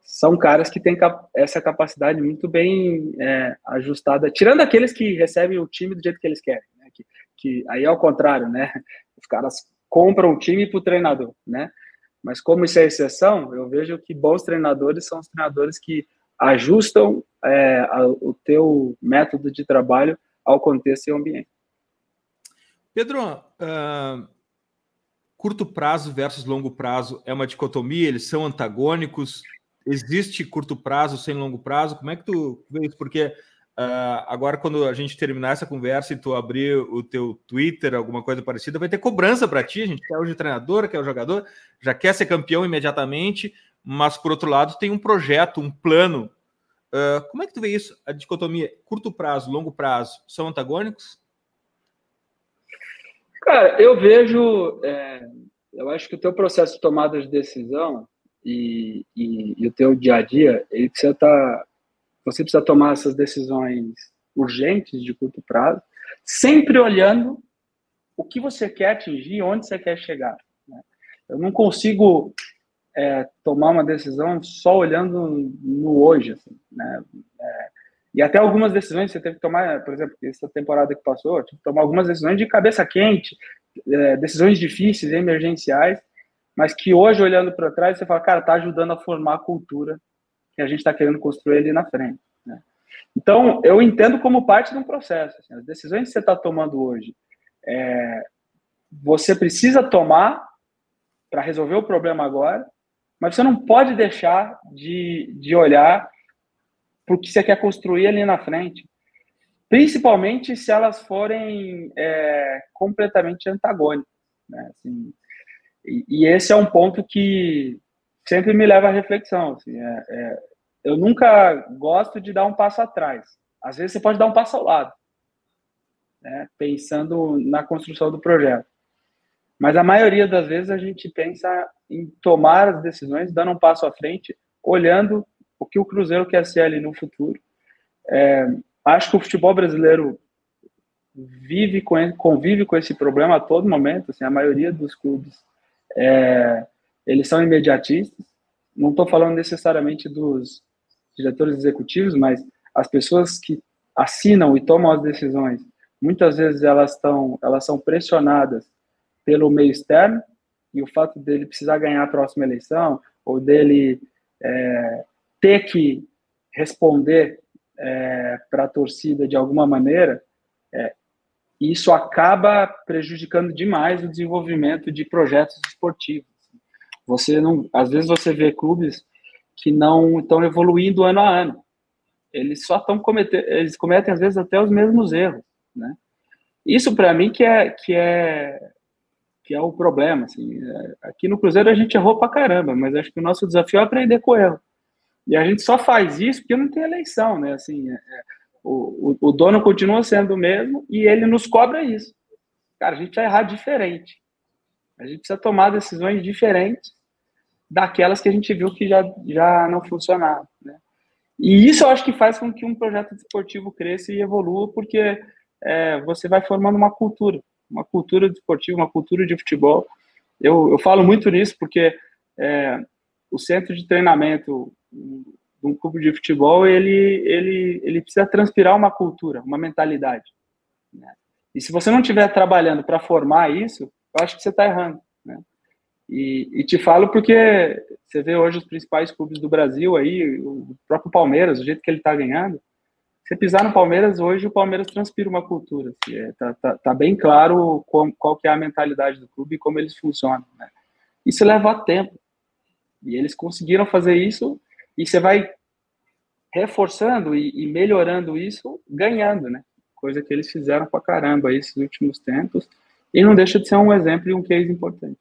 são caras que têm cap essa capacidade muito bem é, ajustada, tirando aqueles que recebem o time do jeito que eles querem. Né? Que, que aí é o contrário, né? Os caras compram o time para o treinador, né? Mas como isso é exceção, eu vejo que bons treinadores são os treinadores que ajustam é, a, o teu método de trabalho ao contexto e ao ambiente. Pedro, uh, curto prazo versus longo prazo é uma dicotomia? Eles são antagônicos? Existe curto prazo sem longo prazo? Como é que tu vê isso? Porque uh, agora, quando a gente terminar essa conversa e tu abrir o teu Twitter, alguma coisa parecida, vai ter cobrança para ti. A gente quer hoje treinador, quer o jogador, já quer ser campeão imediatamente mas por outro lado tem um projeto, um plano. Uh, como é que tu vê isso? A dicotomia curto prazo, longo prazo, são antagônicos? Cara, eu vejo, é, eu acho que o teu processo de tomada de decisão e, e, e o teu dia a dia, ele precisa tá, você precisa tomar essas decisões urgentes de curto prazo, sempre olhando o que você quer atingir, onde você quer chegar. Né? Eu não consigo é, tomar uma decisão só olhando no hoje, assim, né? É, E até algumas decisões você teve que tomar, por exemplo, essa temporada que passou, tive que tomar algumas decisões de cabeça quente, é, decisões difíceis, emergenciais, mas que hoje, olhando para trás, você fala, cara, tá ajudando a formar a cultura que a gente está querendo construir ali na frente. Né? Então, eu entendo como parte de um processo. Assim, as decisões que você está tomando hoje, é, você precisa tomar para resolver o problema agora, mas você não pode deixar de, de olhar para o que você quer construir ali na frente, principalmente se elas forem é, completamente antagônicas. Né? Assim, e, e, esse é um ponto que sempre me leva à reflexão. Assim, é, é, eu nunca gosto de dar um passo atrás. Às vezes você pode dar um passo ao lado, né? pensando na construção do projeto. Mas a maioria das vezes a gente pensa em tomar as decisões, dando um passo à frente, olhando o que o Cruzeiro quer ser ali no futuro. É, acho que o futebol brasileiro vive com, convive com esse problema a todo momento. Assim, a maioria dos clubes é, eles são imediatistas. Não estou falando necessariamente dos diretores executivos, mas as pessoas que assinam e tomam as decisões, muitas vezes elas estão, elas são pressionadas pelo meio externo e o fato dele precisar ganhar a próxima eleição ou dele é, ter que responder é, para a torcida de alguma maneira, é, isso acaba prejudicando demais o desenvolvimento de projetos esportivos. Você não, às vezes você vê clubes que não estão evoluindo ano a ano. Eles só estão cometendo, eles cometem às vezes até os mesmos erros, né? Isso para mim que é que é que é o problema. Assim. É, aqui no Cruzeiro a gente errou pra caramba, mas acho que o nosso desafio é aprender com o erro. E a gente só faz isso porque não tem eleição, né? Assim, é, é, o, o, dono continua sendo o mesmo e ele nos cobra isso. Cara, a gente vai errar diferente. A gente precisa tomar decisões diferentes daquelas que a gente viu que já, já não funcionaram, né? E isso eu acho que faz com que um projeto desportivo cresça e evolua, porque é, você vai formando uma cultura uma cultura desportiva, uma cultura de futebol. Eu, eu falo muito nisso porque é, o centro de treinamento de um clube de futebol, ele, ele, ele precisa transpirar uma cultura, uma mentalidade. Né? E se você não estiver trabalhando para formar isso, eu acho que você está errando. Né? E, e, te falo porque você vê hoje os principais clubes do Brasil aí, o próprio Palmeiras, o jeito que ele está ganhando, você pisar no Palmeiras hoje, o Palmeiras transpira uma cultura. Assim, é, tá, tá, tá, bem claro qual, qual que é a mentalidade do clube e como eles funcionam. Né? Isso leva tempo. E eles conseguiram fazer isso e você vai reforçando e, e melhorando isso, ganhando, né? Coisa que eles fizeram pra caramba esses últimos tempos. E não deixa de ser um exemplo e um case importante.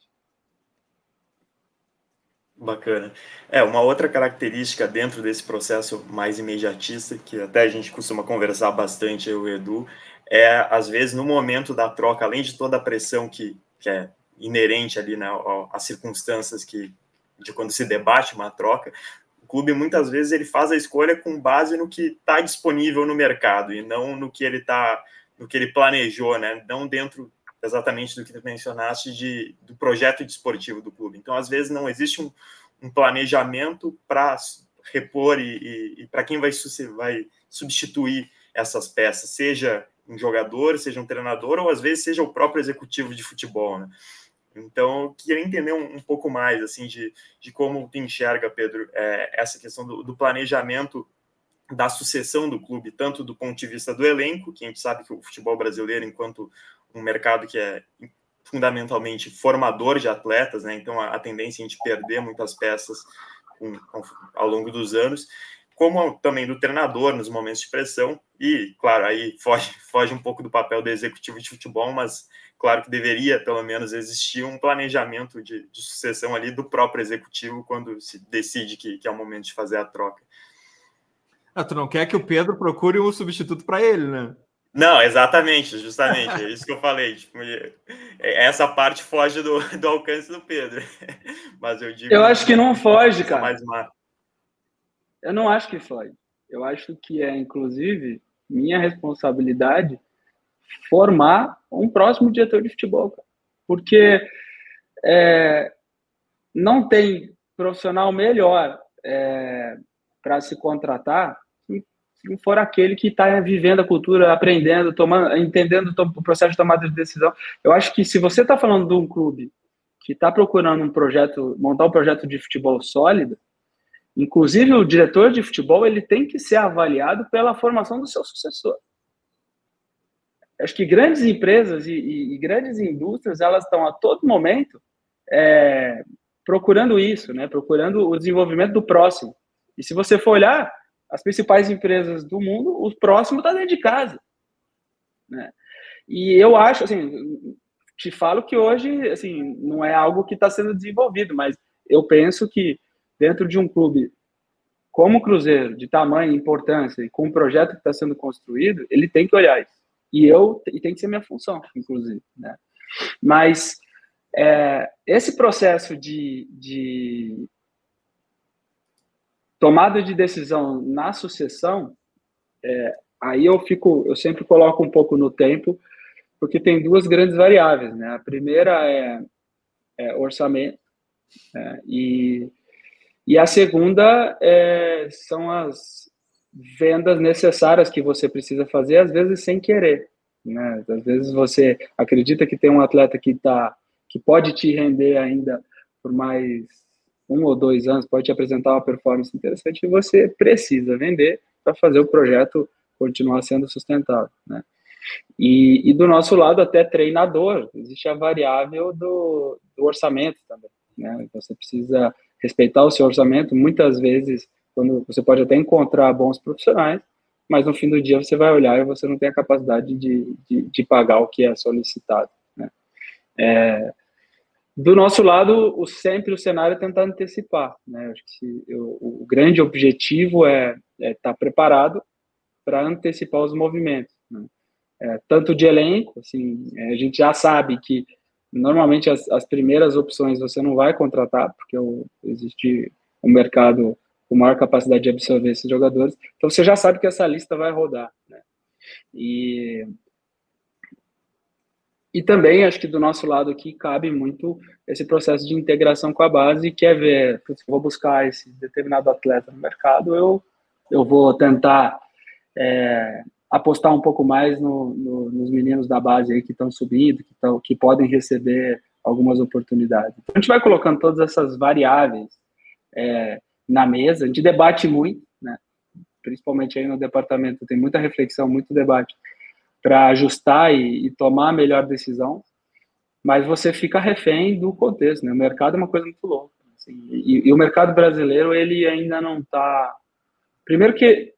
Bacana. É, uma outra característica dentro desse processo mais imediatista, que até a gente costuma conversar bastante, eu e o Edu, é, às vezes, no momento da troca, além de toda a pressão que, que é inerente ali, né, às circunstâncias que, de quando se debate uma troca, o clube, muitas vezes, ele faz a escolha com base no que está disponível no mercado e não no que ele está, no que ele planejou, né, não dentro exatamente do que tu mencionaste de, do projeto desportivo do clube. Então, às vezes, não existe um, um planejamento para repor e, e, e para quem vai, vai substituir essas peças, seja um jogador, seja um treinador, ou às vezes seja o próprio executivo de futebol, né? Então, eu queria entender um, um, pouco mais, assim, de, de como tu enxerga, Pedro, é, essa questão do, do, planejamento da sucessão do clube, tanto do ponto de vista do elenco, que a gente sabe que o futebol brasileiro, enquanto um mercado que é fundamentalmente formador de atletas, né? Então a, a tendência é a gente perder muitas peças com, com, ao longo dos anos, como também do treinador nos momentos de pressão e, claro, aí foge, foge um pouco do papel do executivo de futebol, mas claro que deveria pelo menos existir um planejamento de, de sucessão ali do próprio executivo quando se decide que, que é o momento de fazer a troca. Ah, tu não quer que o Pedro procure um substituto para ele, né? Não, exatamente, justamente, é isso que eu falei. Tipo, essa parte foge do, do alcance do Pedro. Mas eu digo. Eu acho que não foge, cara. Mais Eu não acho que foge. Eu acho que é, inclusive, minha responsabilidade formar um próximo diretor de futebol, cara. Porque é, não tem profissional melhor é, para se contratar for aquele que está vivendo a cultura, aprendendo, tomando, entendendo o processo de tomada de decisão. Eu acho que se você está falando de um clube que está procurando um projeto, montar um projeto de futebol sólido, inclusive o diretor de futebol ele tem que ser avaliado pela formação do seu sucessor. Acho que grandes empresas e, e, e grandes indústrias elas estão a todo momento é, procurando isso, né? Procurando o desenvolvimento do próximo. E se você for olhar as principais empresas do mundo, o próximo está dentro de casa, né? E eu acho, assim, te falo que hoje, assim, não é algo que está sendo desenvolvido, mas eu penso que dentro de um clube como o Cruzeiro, de tamanho, importância e com o projeto que está sendo construído, ele tem que olhar isso. E eu e tem que ser minha função, inclusive, né? Mas é, esse processo de, de tomada de decisão na sucessão, é, aí eu fico, eu sempre coloco um pouco no tempo, porque tem duas grandes variáveis, né? A primeira é, é orçamento é, e e a segunda é, são as vendas necessárias que você precisa fazer, às vezes sem querer. Né? Às vezes você acredita que tem um atleta que está que pode te render ainda por mais um ou dois anos, pode te apresentar uma performance interessante e você precisa vender para fazer o projeto continuar sendo sustentável, né? E, e, do nosso lado, até treinador, existe a variável do, do orçamento também, né? Você precisa respeitar o seu orçamento, muitas vezes, quando você pode até encontrar bons profissionais, mas no fim do dia você vai olhar e você não tem a capacidade de, de, de pagar o que é solicitado. É, do nosso lado, o, sempre o cenário é tentar antecipar. Né? Acho que se, eu, o grande objetivo é estar é tá preparado para antecipar os movimentos. Né? É, tanto de elenco, assim, é, a gente já sabe que normalmente as, as, primeiras opções você não vai contratar, porque o, existe um mercado com maior capacidade de absorver esses jogadores, então você já sabe que essa lista vai rodar. Né? E e também acho que do nosso lado aqui cabe muito esse processo de integração com a base, que é ver, se vou buscar esse determinado atleta no mercado, eu, eu vou tentar é, apostar um pouco mais no, no, nos meninos da base aí que estão subindo, que, tão, que podem receber algumas oportunidades. Então, a gente vai colocando todas essas variáveis é, na mesa, a gente debate muito, né? principalmente aí no departamento, tem muita reflexão, muito debate para ajustar e, e, tomar a melhor decisão, mas você fica refém do contexto, né? O mercado é uma coisa muito louca. Assim, e, e, o mercado brasileiro, ele ainda não está... Primeiro que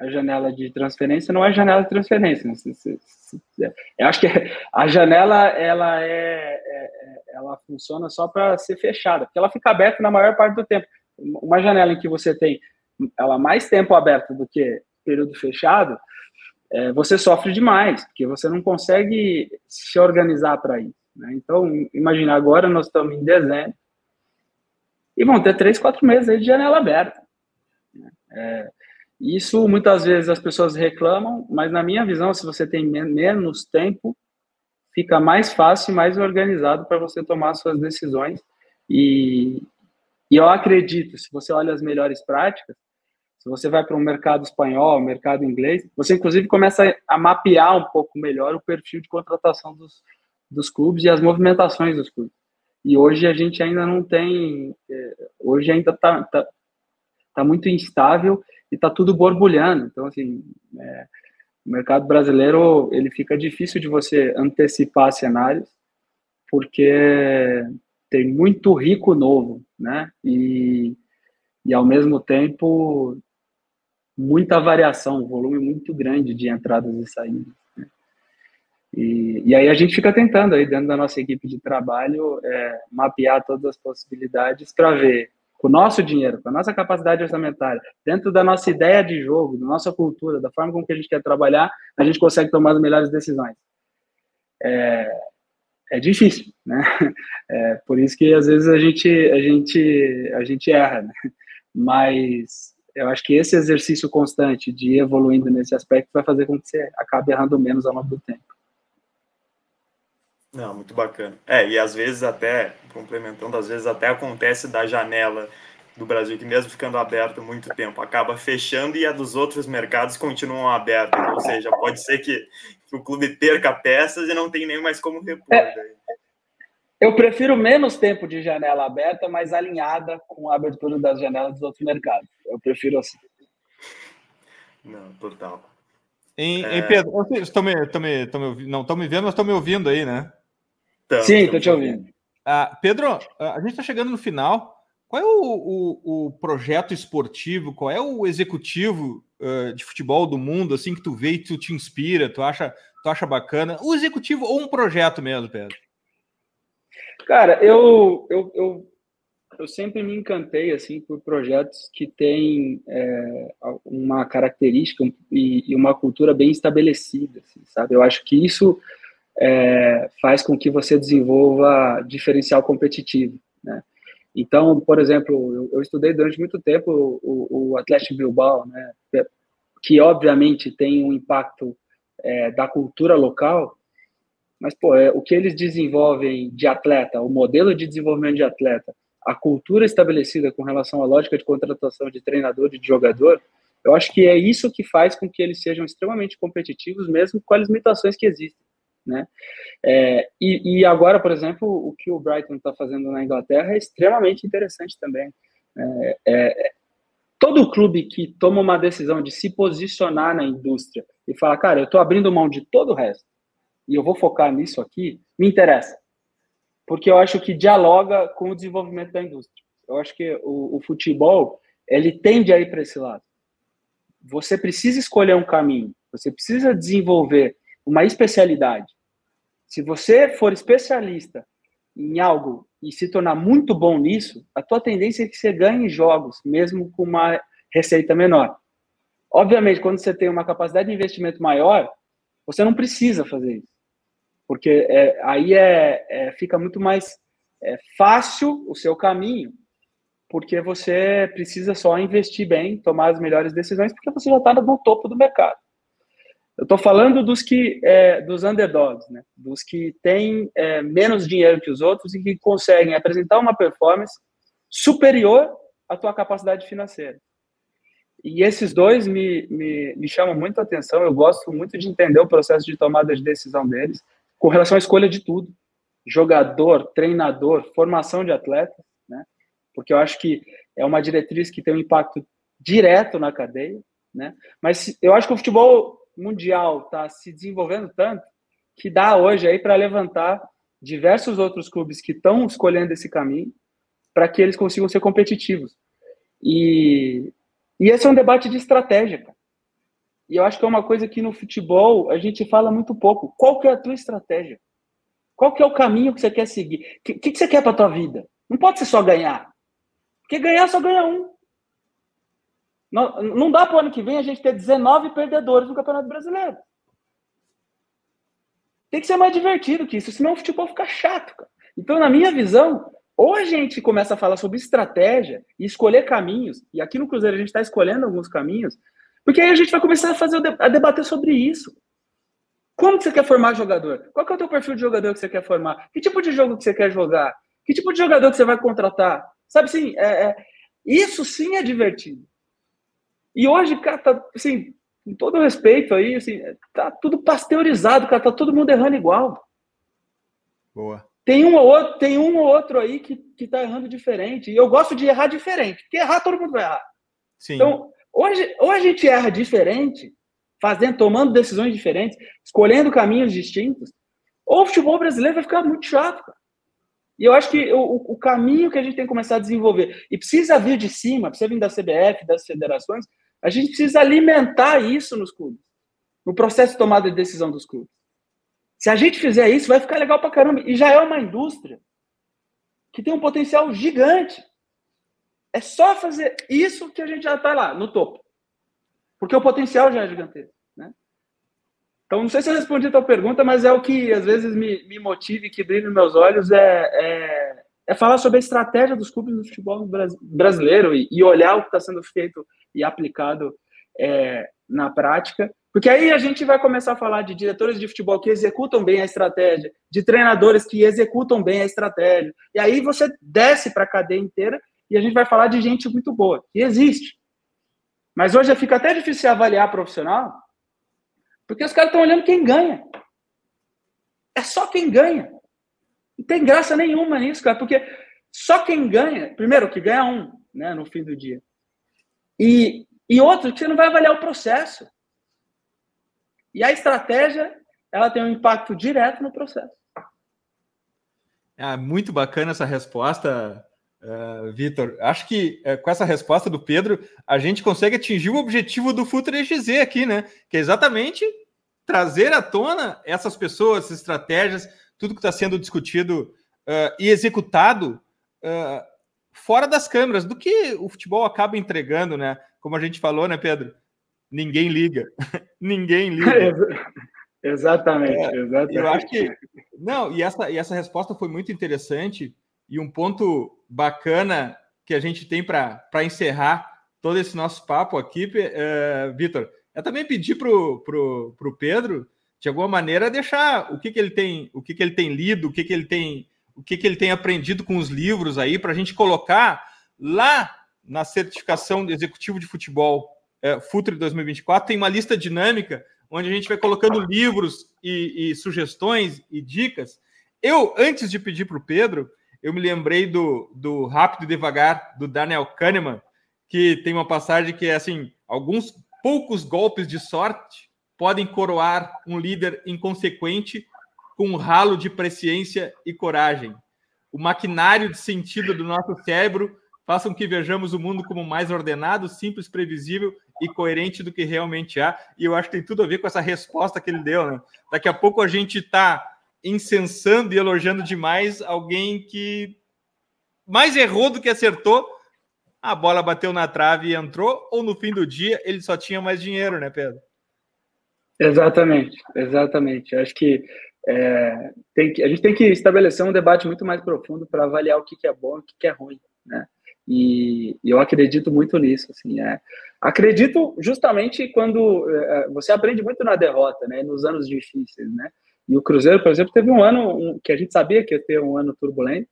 a janela de transferência não é janela de transferência. Né? Eu acho que a janela, ela, é, é ela funciona só para ser fechada, porque ela fica aberta na maior parte do tempo. Uma janela em que você tem ela mais tempo aberta do que período fechado, é, você sofre demais, porque você não consegue se organizar para isso. Né? Então, imagina, agora nós estamos em dezembro e vão ter três, quatro meses aí de janela aberta. Né? É, isso muitas vezes as pessoas reclamam, mas na minha visão, se você tem menos tempo, fica mais fácil e mais organizado para você tomar suas decisões. E, e eu acredito, se você olha as melhores práticas, se você vai para um mercado espanhol, mercado inglês, você inclusive começa a mapear um pouco melhor o perfil de contratação dos, dos clubes e as movimentações dos clubes. E hoje a gente ainda não tem, é, hoje ainda está tá, tá muito instável e está tudo borbulhando. Então, assim, é, o mercado brasileiro ele fica difícil de você antecipar cenários, porque tem muito rico novo, né? E, e ao mesmo tempo muita variação, um volume muito grande de entradas e saídas. Né? E, e aí a gente fica tentando aí dentro da nossa equipe de trabalho é, mapear todas as possibilidades para ver com o nosso dinheiro, com a nossa capacidade orçamentária, dentro da nossa ideia de jogo, da nossa cultura, da forma como que a gente quer trabalhar, a gente consegue tomar as melhores decisões. É, é difícil, né? É, por isso que às vezes a gente a gente a gente erra, né? Mas eu acho que esse exercício constante de ir evoluindo nesse aspecto vai fazer com que você acabe errando menos ao longo do tempo. Não, muito bacana. É, e às vezes até, complementando, às vezes até acontece da janela do Brasil, que mesmo ficando aberto muito tempo, acaba fechando e a dos outros mercados continuam abertos. Ou seja, pode ser que, que o clube perca peças e não tem nem mais como repor. É, eu prefiro menos tempo de janela aberta, mas alinhada com a abertura das janelas dos outros mercados. Eu prefiro assim. Não, total. Em, é... em Pedro, vocês estão me, estão me, estão me ouvindo, não estão me vendo, mas estão me ouvindo aí, né? Sim, estou te ouvindo. Ah, Pedro, a gente está chegando no final. Qual é o, o, o, projeto esportivo? Qual é o executivo uh, de futebol do mundo assim que tu vê e tu te inspira? Tu acha, tu acha bacana? O executivo ou um projeto mesmo, Pedro? Cara, eu, eu, eu, eu sempre me encantei assim por projetos que têm é, uma característica e, e, uma cultura bem estabelecida, assim, sabe? Eu acho que isso é, faz com que você desenvolva diferencial competitivo, né? Então, por exemplo, eu, eu estudei durante muito tempo o, o Atlético Bilbao, né? Que obviamente tem um impacto é, da cultura local, mas pô, é, o que eles desenvolvem de atleta, o modelo de desenvolvimento de atleta, a cultura estabelecida com relação à lógica de contratação de treinador e de jogador, eu acho que é isso que faz com que eles sejam extremamente competitivos, mesmo com as limitações que existem. Né? É, e, e, agora, por exemplo, o que o Brighton está fazendo na Inglaterra é extremamente interessante também. É, é, todo clube que toma uma decisão de se posicionar na indústria e fala, cara, eu estou abrindo mão de todo o resto e eu vou focar nisso aqui, me interessa. Porque eu acho que dialoga com o desenvolvimento da indústria. Eu acho que o, o futebol, ele tende a ir para esse lado. Você precisa escolher um caminho, você precisa desenvolver uma especialidade. Se você for especialista em algo e se tornar muito bom nisso, a tua tendência é que você ganhe jogos, mesmo com uma receita menor. Obviamente, quando você tem uma capacidade de investimento maior, você não precisa fazer isso. Porque é, aí é, é, fica muito mais é, fácil o seu caminho, porque você precisa só investir bem, tomar as melhores decisões, porque você já está no topo do mercado. Eu estou falando dos que é, dos underdogs, né? dos que têm é, menos dinheiro que os outros e que conseguem apresentar uma performance superior à tua capacidade financeira. E esses dois me, me, me chamam muito a atenção. Eu gosto muito de entender o processo de tomada de decisão deles com relação à escolha de tudo: jogador, treinador, formação de atletas, né? Porque eu acho que é uma diretriz que tem um impacto direto na cadeia, né? Mas eu acho que o futebol mundial está se desenvolvendo tanto que dá hoje aí para levantar diversos outros clubes que estão escolhendo esse caminho para que eles consigam ser competitivos. E, e esse é um debate de estratégia. E eu acho que é uma coisa que no futebol a gente fala muito pouco. Qual que é a tua estratégia? Qual que é o caminho que você quer seguir? O que, que, você quer para tua vida? Não pode ser só ganhar. Porque ganhar só ganha um. Não, não dá para o ano que vem a gente ter 19 perdedores no Campeonato Brasileiro. Tem que ser mais divertido que isso, senão o futebol fica chato. Cara. Então, na minha visão, ou a gente começa a falar sobre estratégia e escolher caminhos, e aqui no Cruzeiro a gente está escolhendo alguns caminhos, porque aí a gente vai começar a fazer a debater sobre isso. Como que você quer formar jogador? Qual que é o teu perfil de jogador que você quer formar? Que tipo de jogo que você quer jogar? Que tipo de jogador que você vai contratar? Sabe assim, é, é, isso sim é divertido. E hoje, cara, tá, assim, com todo respeito aí, assim, tá tudo pasteurizado, cara, tá todo mundo errando igual. Boa. Tem um ou outro, tem um ou outro aí que, que tá errando diferente. E eu gosto de errar diferente, porque errar todo mundo vai errar. Sim. Então, hoje, ou a gente erra diferente, fazendo, tomando decisões diferentes, escolhendo caminhos distintos, ou o futebol brasileiro vai ficar muito chato, cara. E eu acho que o, o, caminho que a gente tem que começar a desenvolver, e precisa vir de cima, precisa vir da CBF, das federações, a gente precisa alimentar isso nos clubes, no processo de tomada de decisão dos clubes. Se a gente fizer isso, vai ficar legal pra caramba. E já é uma indústria que tem um potencial gigante. É só fazer isso que a gente já está lá, no topo. Porque o potencial já é gigantesco. Né? Então, não sei se eu respondi a tua pergunta, mas é o que às vezes me, me motiva e que brilha nos meus olhos é, é, é, falar sobre a estratégia dos clubes do futebol brasileiro e, e olhar o que está sendo feito e aplicado é, na prática. Porque aí a gente vai começar a falar de diretores de futebol que executam bem a estratégia, de treinadores que executam bem a estratégia. E aí você desce para a cadeia inteira e a gente vai falar de gente muito boa, que existe. Mas hoje fica até difícil avaliar profissional, porque os caras estão olhando quem ganha. É só quem ganha. Não tem graça nenhuma nisso, cara, porque só quem ganha, primeiro, que ganha um, né, no fim do dia. E, e outro, que você não vai avaliar o processo. E a estratégia, ela tem um impacto direto no processo. É muito bacana essa resposta, uh, Vitor. Acho que uh, com essa resposta do Pedro, a gente consegue atingir o objetivo do Futre XZ aqui, né? Que é exatamente trazer à tona essas pessoas, essas estratégias, tudo que está sendo discutido uh, e executado fora das câmeras, do que o futebol acaba entregando, né? Como a gente falou, né, Pedro? Ninguém liga. Ninguém liga. exatamente, é, exatamente. Eu acho que. Não, e essa, e essa resposta foi muito interessante. E um ponto bacana que a gente tem para encerrar todo esse nosso papo aqui, é, Vitor, é também pedir para o pro, pro Pedro, de alguma maneira, deixar o que, que ele tem, o que, que ele tem lido, o que, que ele tem, o que, que ele tem aprendido com os livros aí, para a gente colocar lá na certificação de executivo de futebol é, Futre 2024, tem uma lista dinâmica onde a gente vai colocando livros e, e sugestões e dicas. Eu, antes de pedir para o Pedro, eu me lembrei do, do Rápido e Devagar, do Daniel Kahneman, que tem uma passagem que é assim: alguns poucos golpes de sorte podem coroar um líder inconsequente com um ralo de presciência e coragem. O maquinário de sentido do nosso cérebro façam que vejamos o mundo como mais ordenado, simples, previsível e coerente do que realmente há. E eu acho que tem tudo a ver com essa resposta que ele deu, né? Daqui a pouco a gente está incensando e elogiando demais alguém que mais errou do que acertou. A bola bateu na trave e entrou, ou no fim do dia ele só tinha mais dinheiro, né, Pedro? Exatamente, exatamente. Acho que, é, tem que a gente tem que estabelecer um debate muito mais profundo para avaliar o que, que é bom e o que, que é ruim, né? E, e eu acredito muito nisso, assim, é. Acredito justamente quando é, você aprende muito na derrota, né, nos anos difíceis, né? E o Cruzeiro, por exemplo, teve um ano um, que a gente sabia que ia ter um ano turbulento.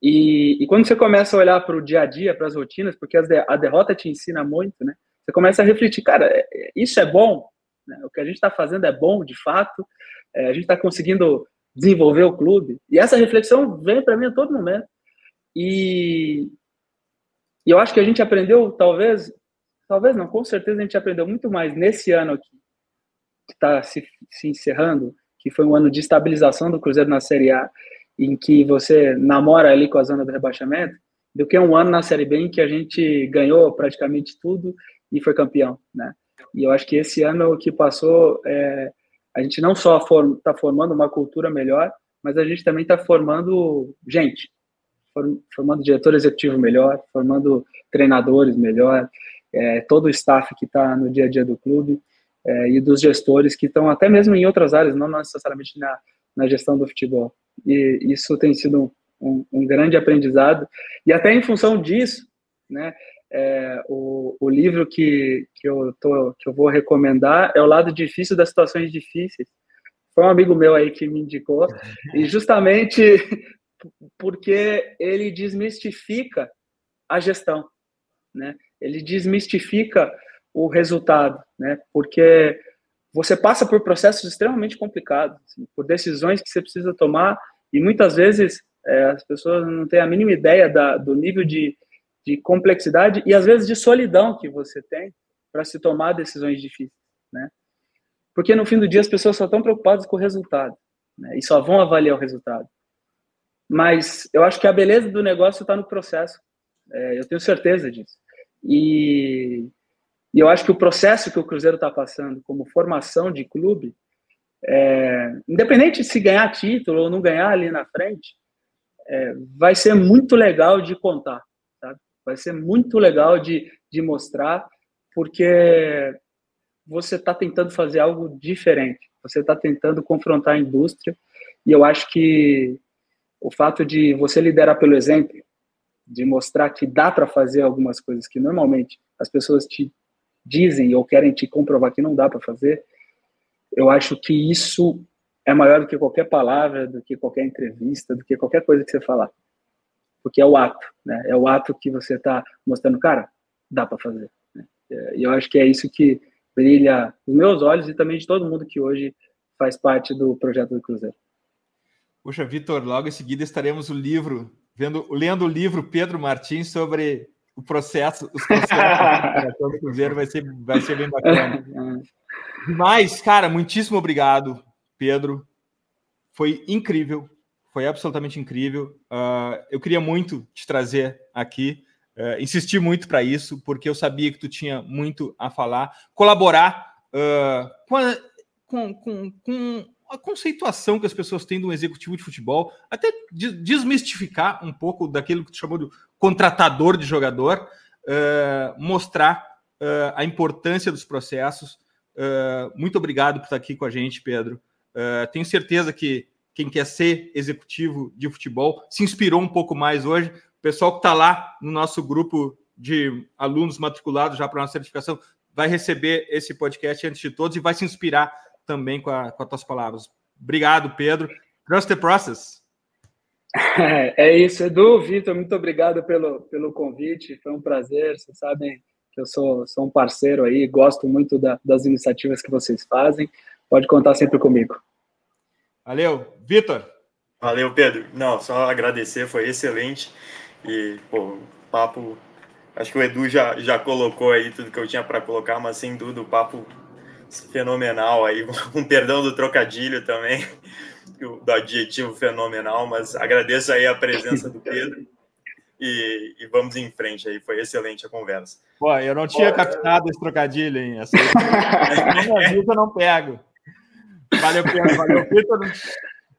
E, e quando você começa a olhar para o dia a dia, para as rotinas, porque de, a derrota te ensina muito, né? Você começa a refletir, cara, é, é, isso é bom? Né? O que a gente está fazendo é bom, de fato? É, a gente está conseguindo desenvolver o clube? E essa reflexão vem para mim a todo momento. E, e eu acho que a gente aprendeu, talvez, talvez não, com certeza a gente aprendeu muito mais nesse ano aqui, que está se, se encerrando, que foi um ano de estabilização do Cruzeiro na Série A, em que você namora ali com a zona do rebaixamento, do que um ano na Série B em que a gente ganhou praticamente tudo e foi campeão, né? E eu acho que esse ano que passou, é, a gente não só está form, tá formando uma cultura melhor, mas a gente também está formando gente, formando diretor executivo melhor, formando treinadores melhor, é, todo o staff que está no dia a dia do clube é, e dos gestores que estão até mesmo em outras áreas, não necessariamente na, na gestão do futebol. E isso tem sido um, um grande aprendizado. E até em função disso, né, é, o, o livro que, que, eu tô, que eu vou recomendar é O Lado Difícil das Situações Difíceis. Foi um amigo meu aí que me indicou, e justamente porque ele desmistifica a gestão, né? Ele desmistifica o resultado, né? Porque você passa por processos extremamente complicados, assim, por decisões que você precisa tomar e muitas vezes é, as pessoas não têm a mínima ideia da, do nível de, de complexidade e às vezes de solidão que você tem para se tomar decisões difíceis, né? Porque no fim do dia as pessoas só estão preocupadas com o resultado né? e só vão avaliar o resultado. Mas eu acho que a beleza do negócio está no processo. É, eu tenho certeza disso. E, e, eu acho que o processo que o Cruzeiro está passando como formação de clube, é, independente de se ganhar título ou não ganhar ali na frente, é, vai ser muito legal de contar. Sabe? Vai ser muito legal de, de mostrar, porque você está tentando fazer algo diferente. Você está tentando confrontar a indústria. E eu acho que o fato de você liderar pelo exemplo, de mostrar que dá para fazer algumas coisas que normalmente as pessoas te dizem ou querem te comprovar que não dá para fazer, eu acho que isso é maior do que qualquer palavra, do que qualquer entrevista, do que qualquer coisa que você falar. porque é o ato, né? É o ato que você está mostrando, cara, dá para fazer. Né? É, e eu acho que é isso que brilha os meus olhos e também de todo mundo que hoje faz parte do projeto do Cruzeiro. Puxa, Vitor, logo em seguida estaremos o livro, vendo, lendo o livro Pedro Martins sobre o processo, os processos do Cruzeiro, vai ser, vai ser bem bacana. Mas, cara, muitíssimo obrigado, Pedro. Foi incrível, foi absolutamente incrível. Uh, eu queria muito te trazer aqui, uh, insisti muito para isso, porque eu sabia que tu tinha muito a falar, colaborar uh, com, a, com, com, com, a conceituação que as pessoas têm de um executivo de futebol, até desmistificar um pouco daquilo que tu chamou de contratador de jogador, mostrar a importância dos processos. muito obrigado por estar aqui com a gente, Pedro. tenho certeza que quem quer ser executivo de futebol, se inspirou um pouco mais hoje. O pessoal que está lá no nosso grupo de alunos matriculados já para nossa certificação vai receber esse podcast antes de todos e vai se inspirar também com, a, com as tuas palavras. Obrigado, Pedro. Trust the process. É isso, Edu, Vitor, muito obrigado pelo, pelo convite. Foi um prazer. Vocês sabem que eu sou, sou um parceiro aí, gosto muito da, das iniciativas que vocês fazem. Pode contar sempre comigo. Valeu. Vitor. Valeu, Pedro. Não, só agradecer, foi excelente. E, pô, papo. Acho que o Edu já, já colocou aí tudo que eu tinha para colocar, mas sem dúvida o papo fenomenal aí, com perdão do trocadilho também, do adjetivo fenomenal, mas agradeço aí a presença do Pedro. E, e, vamos em frente aí. Foi excelente a conversa. Pô, eu não tinha captado esse trocadilho, hein? Essa, eu não pego. Valeu, Pedro. Valeu, Vitor.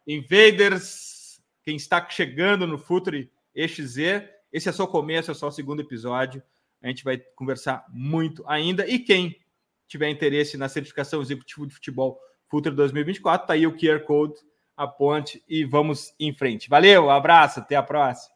Invaders, quem está chegando no Futuri EXZ, esse é só o começo, é só o segundo episódio. A gente vai conversar muito ainda. E quem tiver interesse na certificação executivo de futebol Futuri 2024, tá aí o QR Code, a ponte e vamos em frente. Valeu, abraço, até a próxima.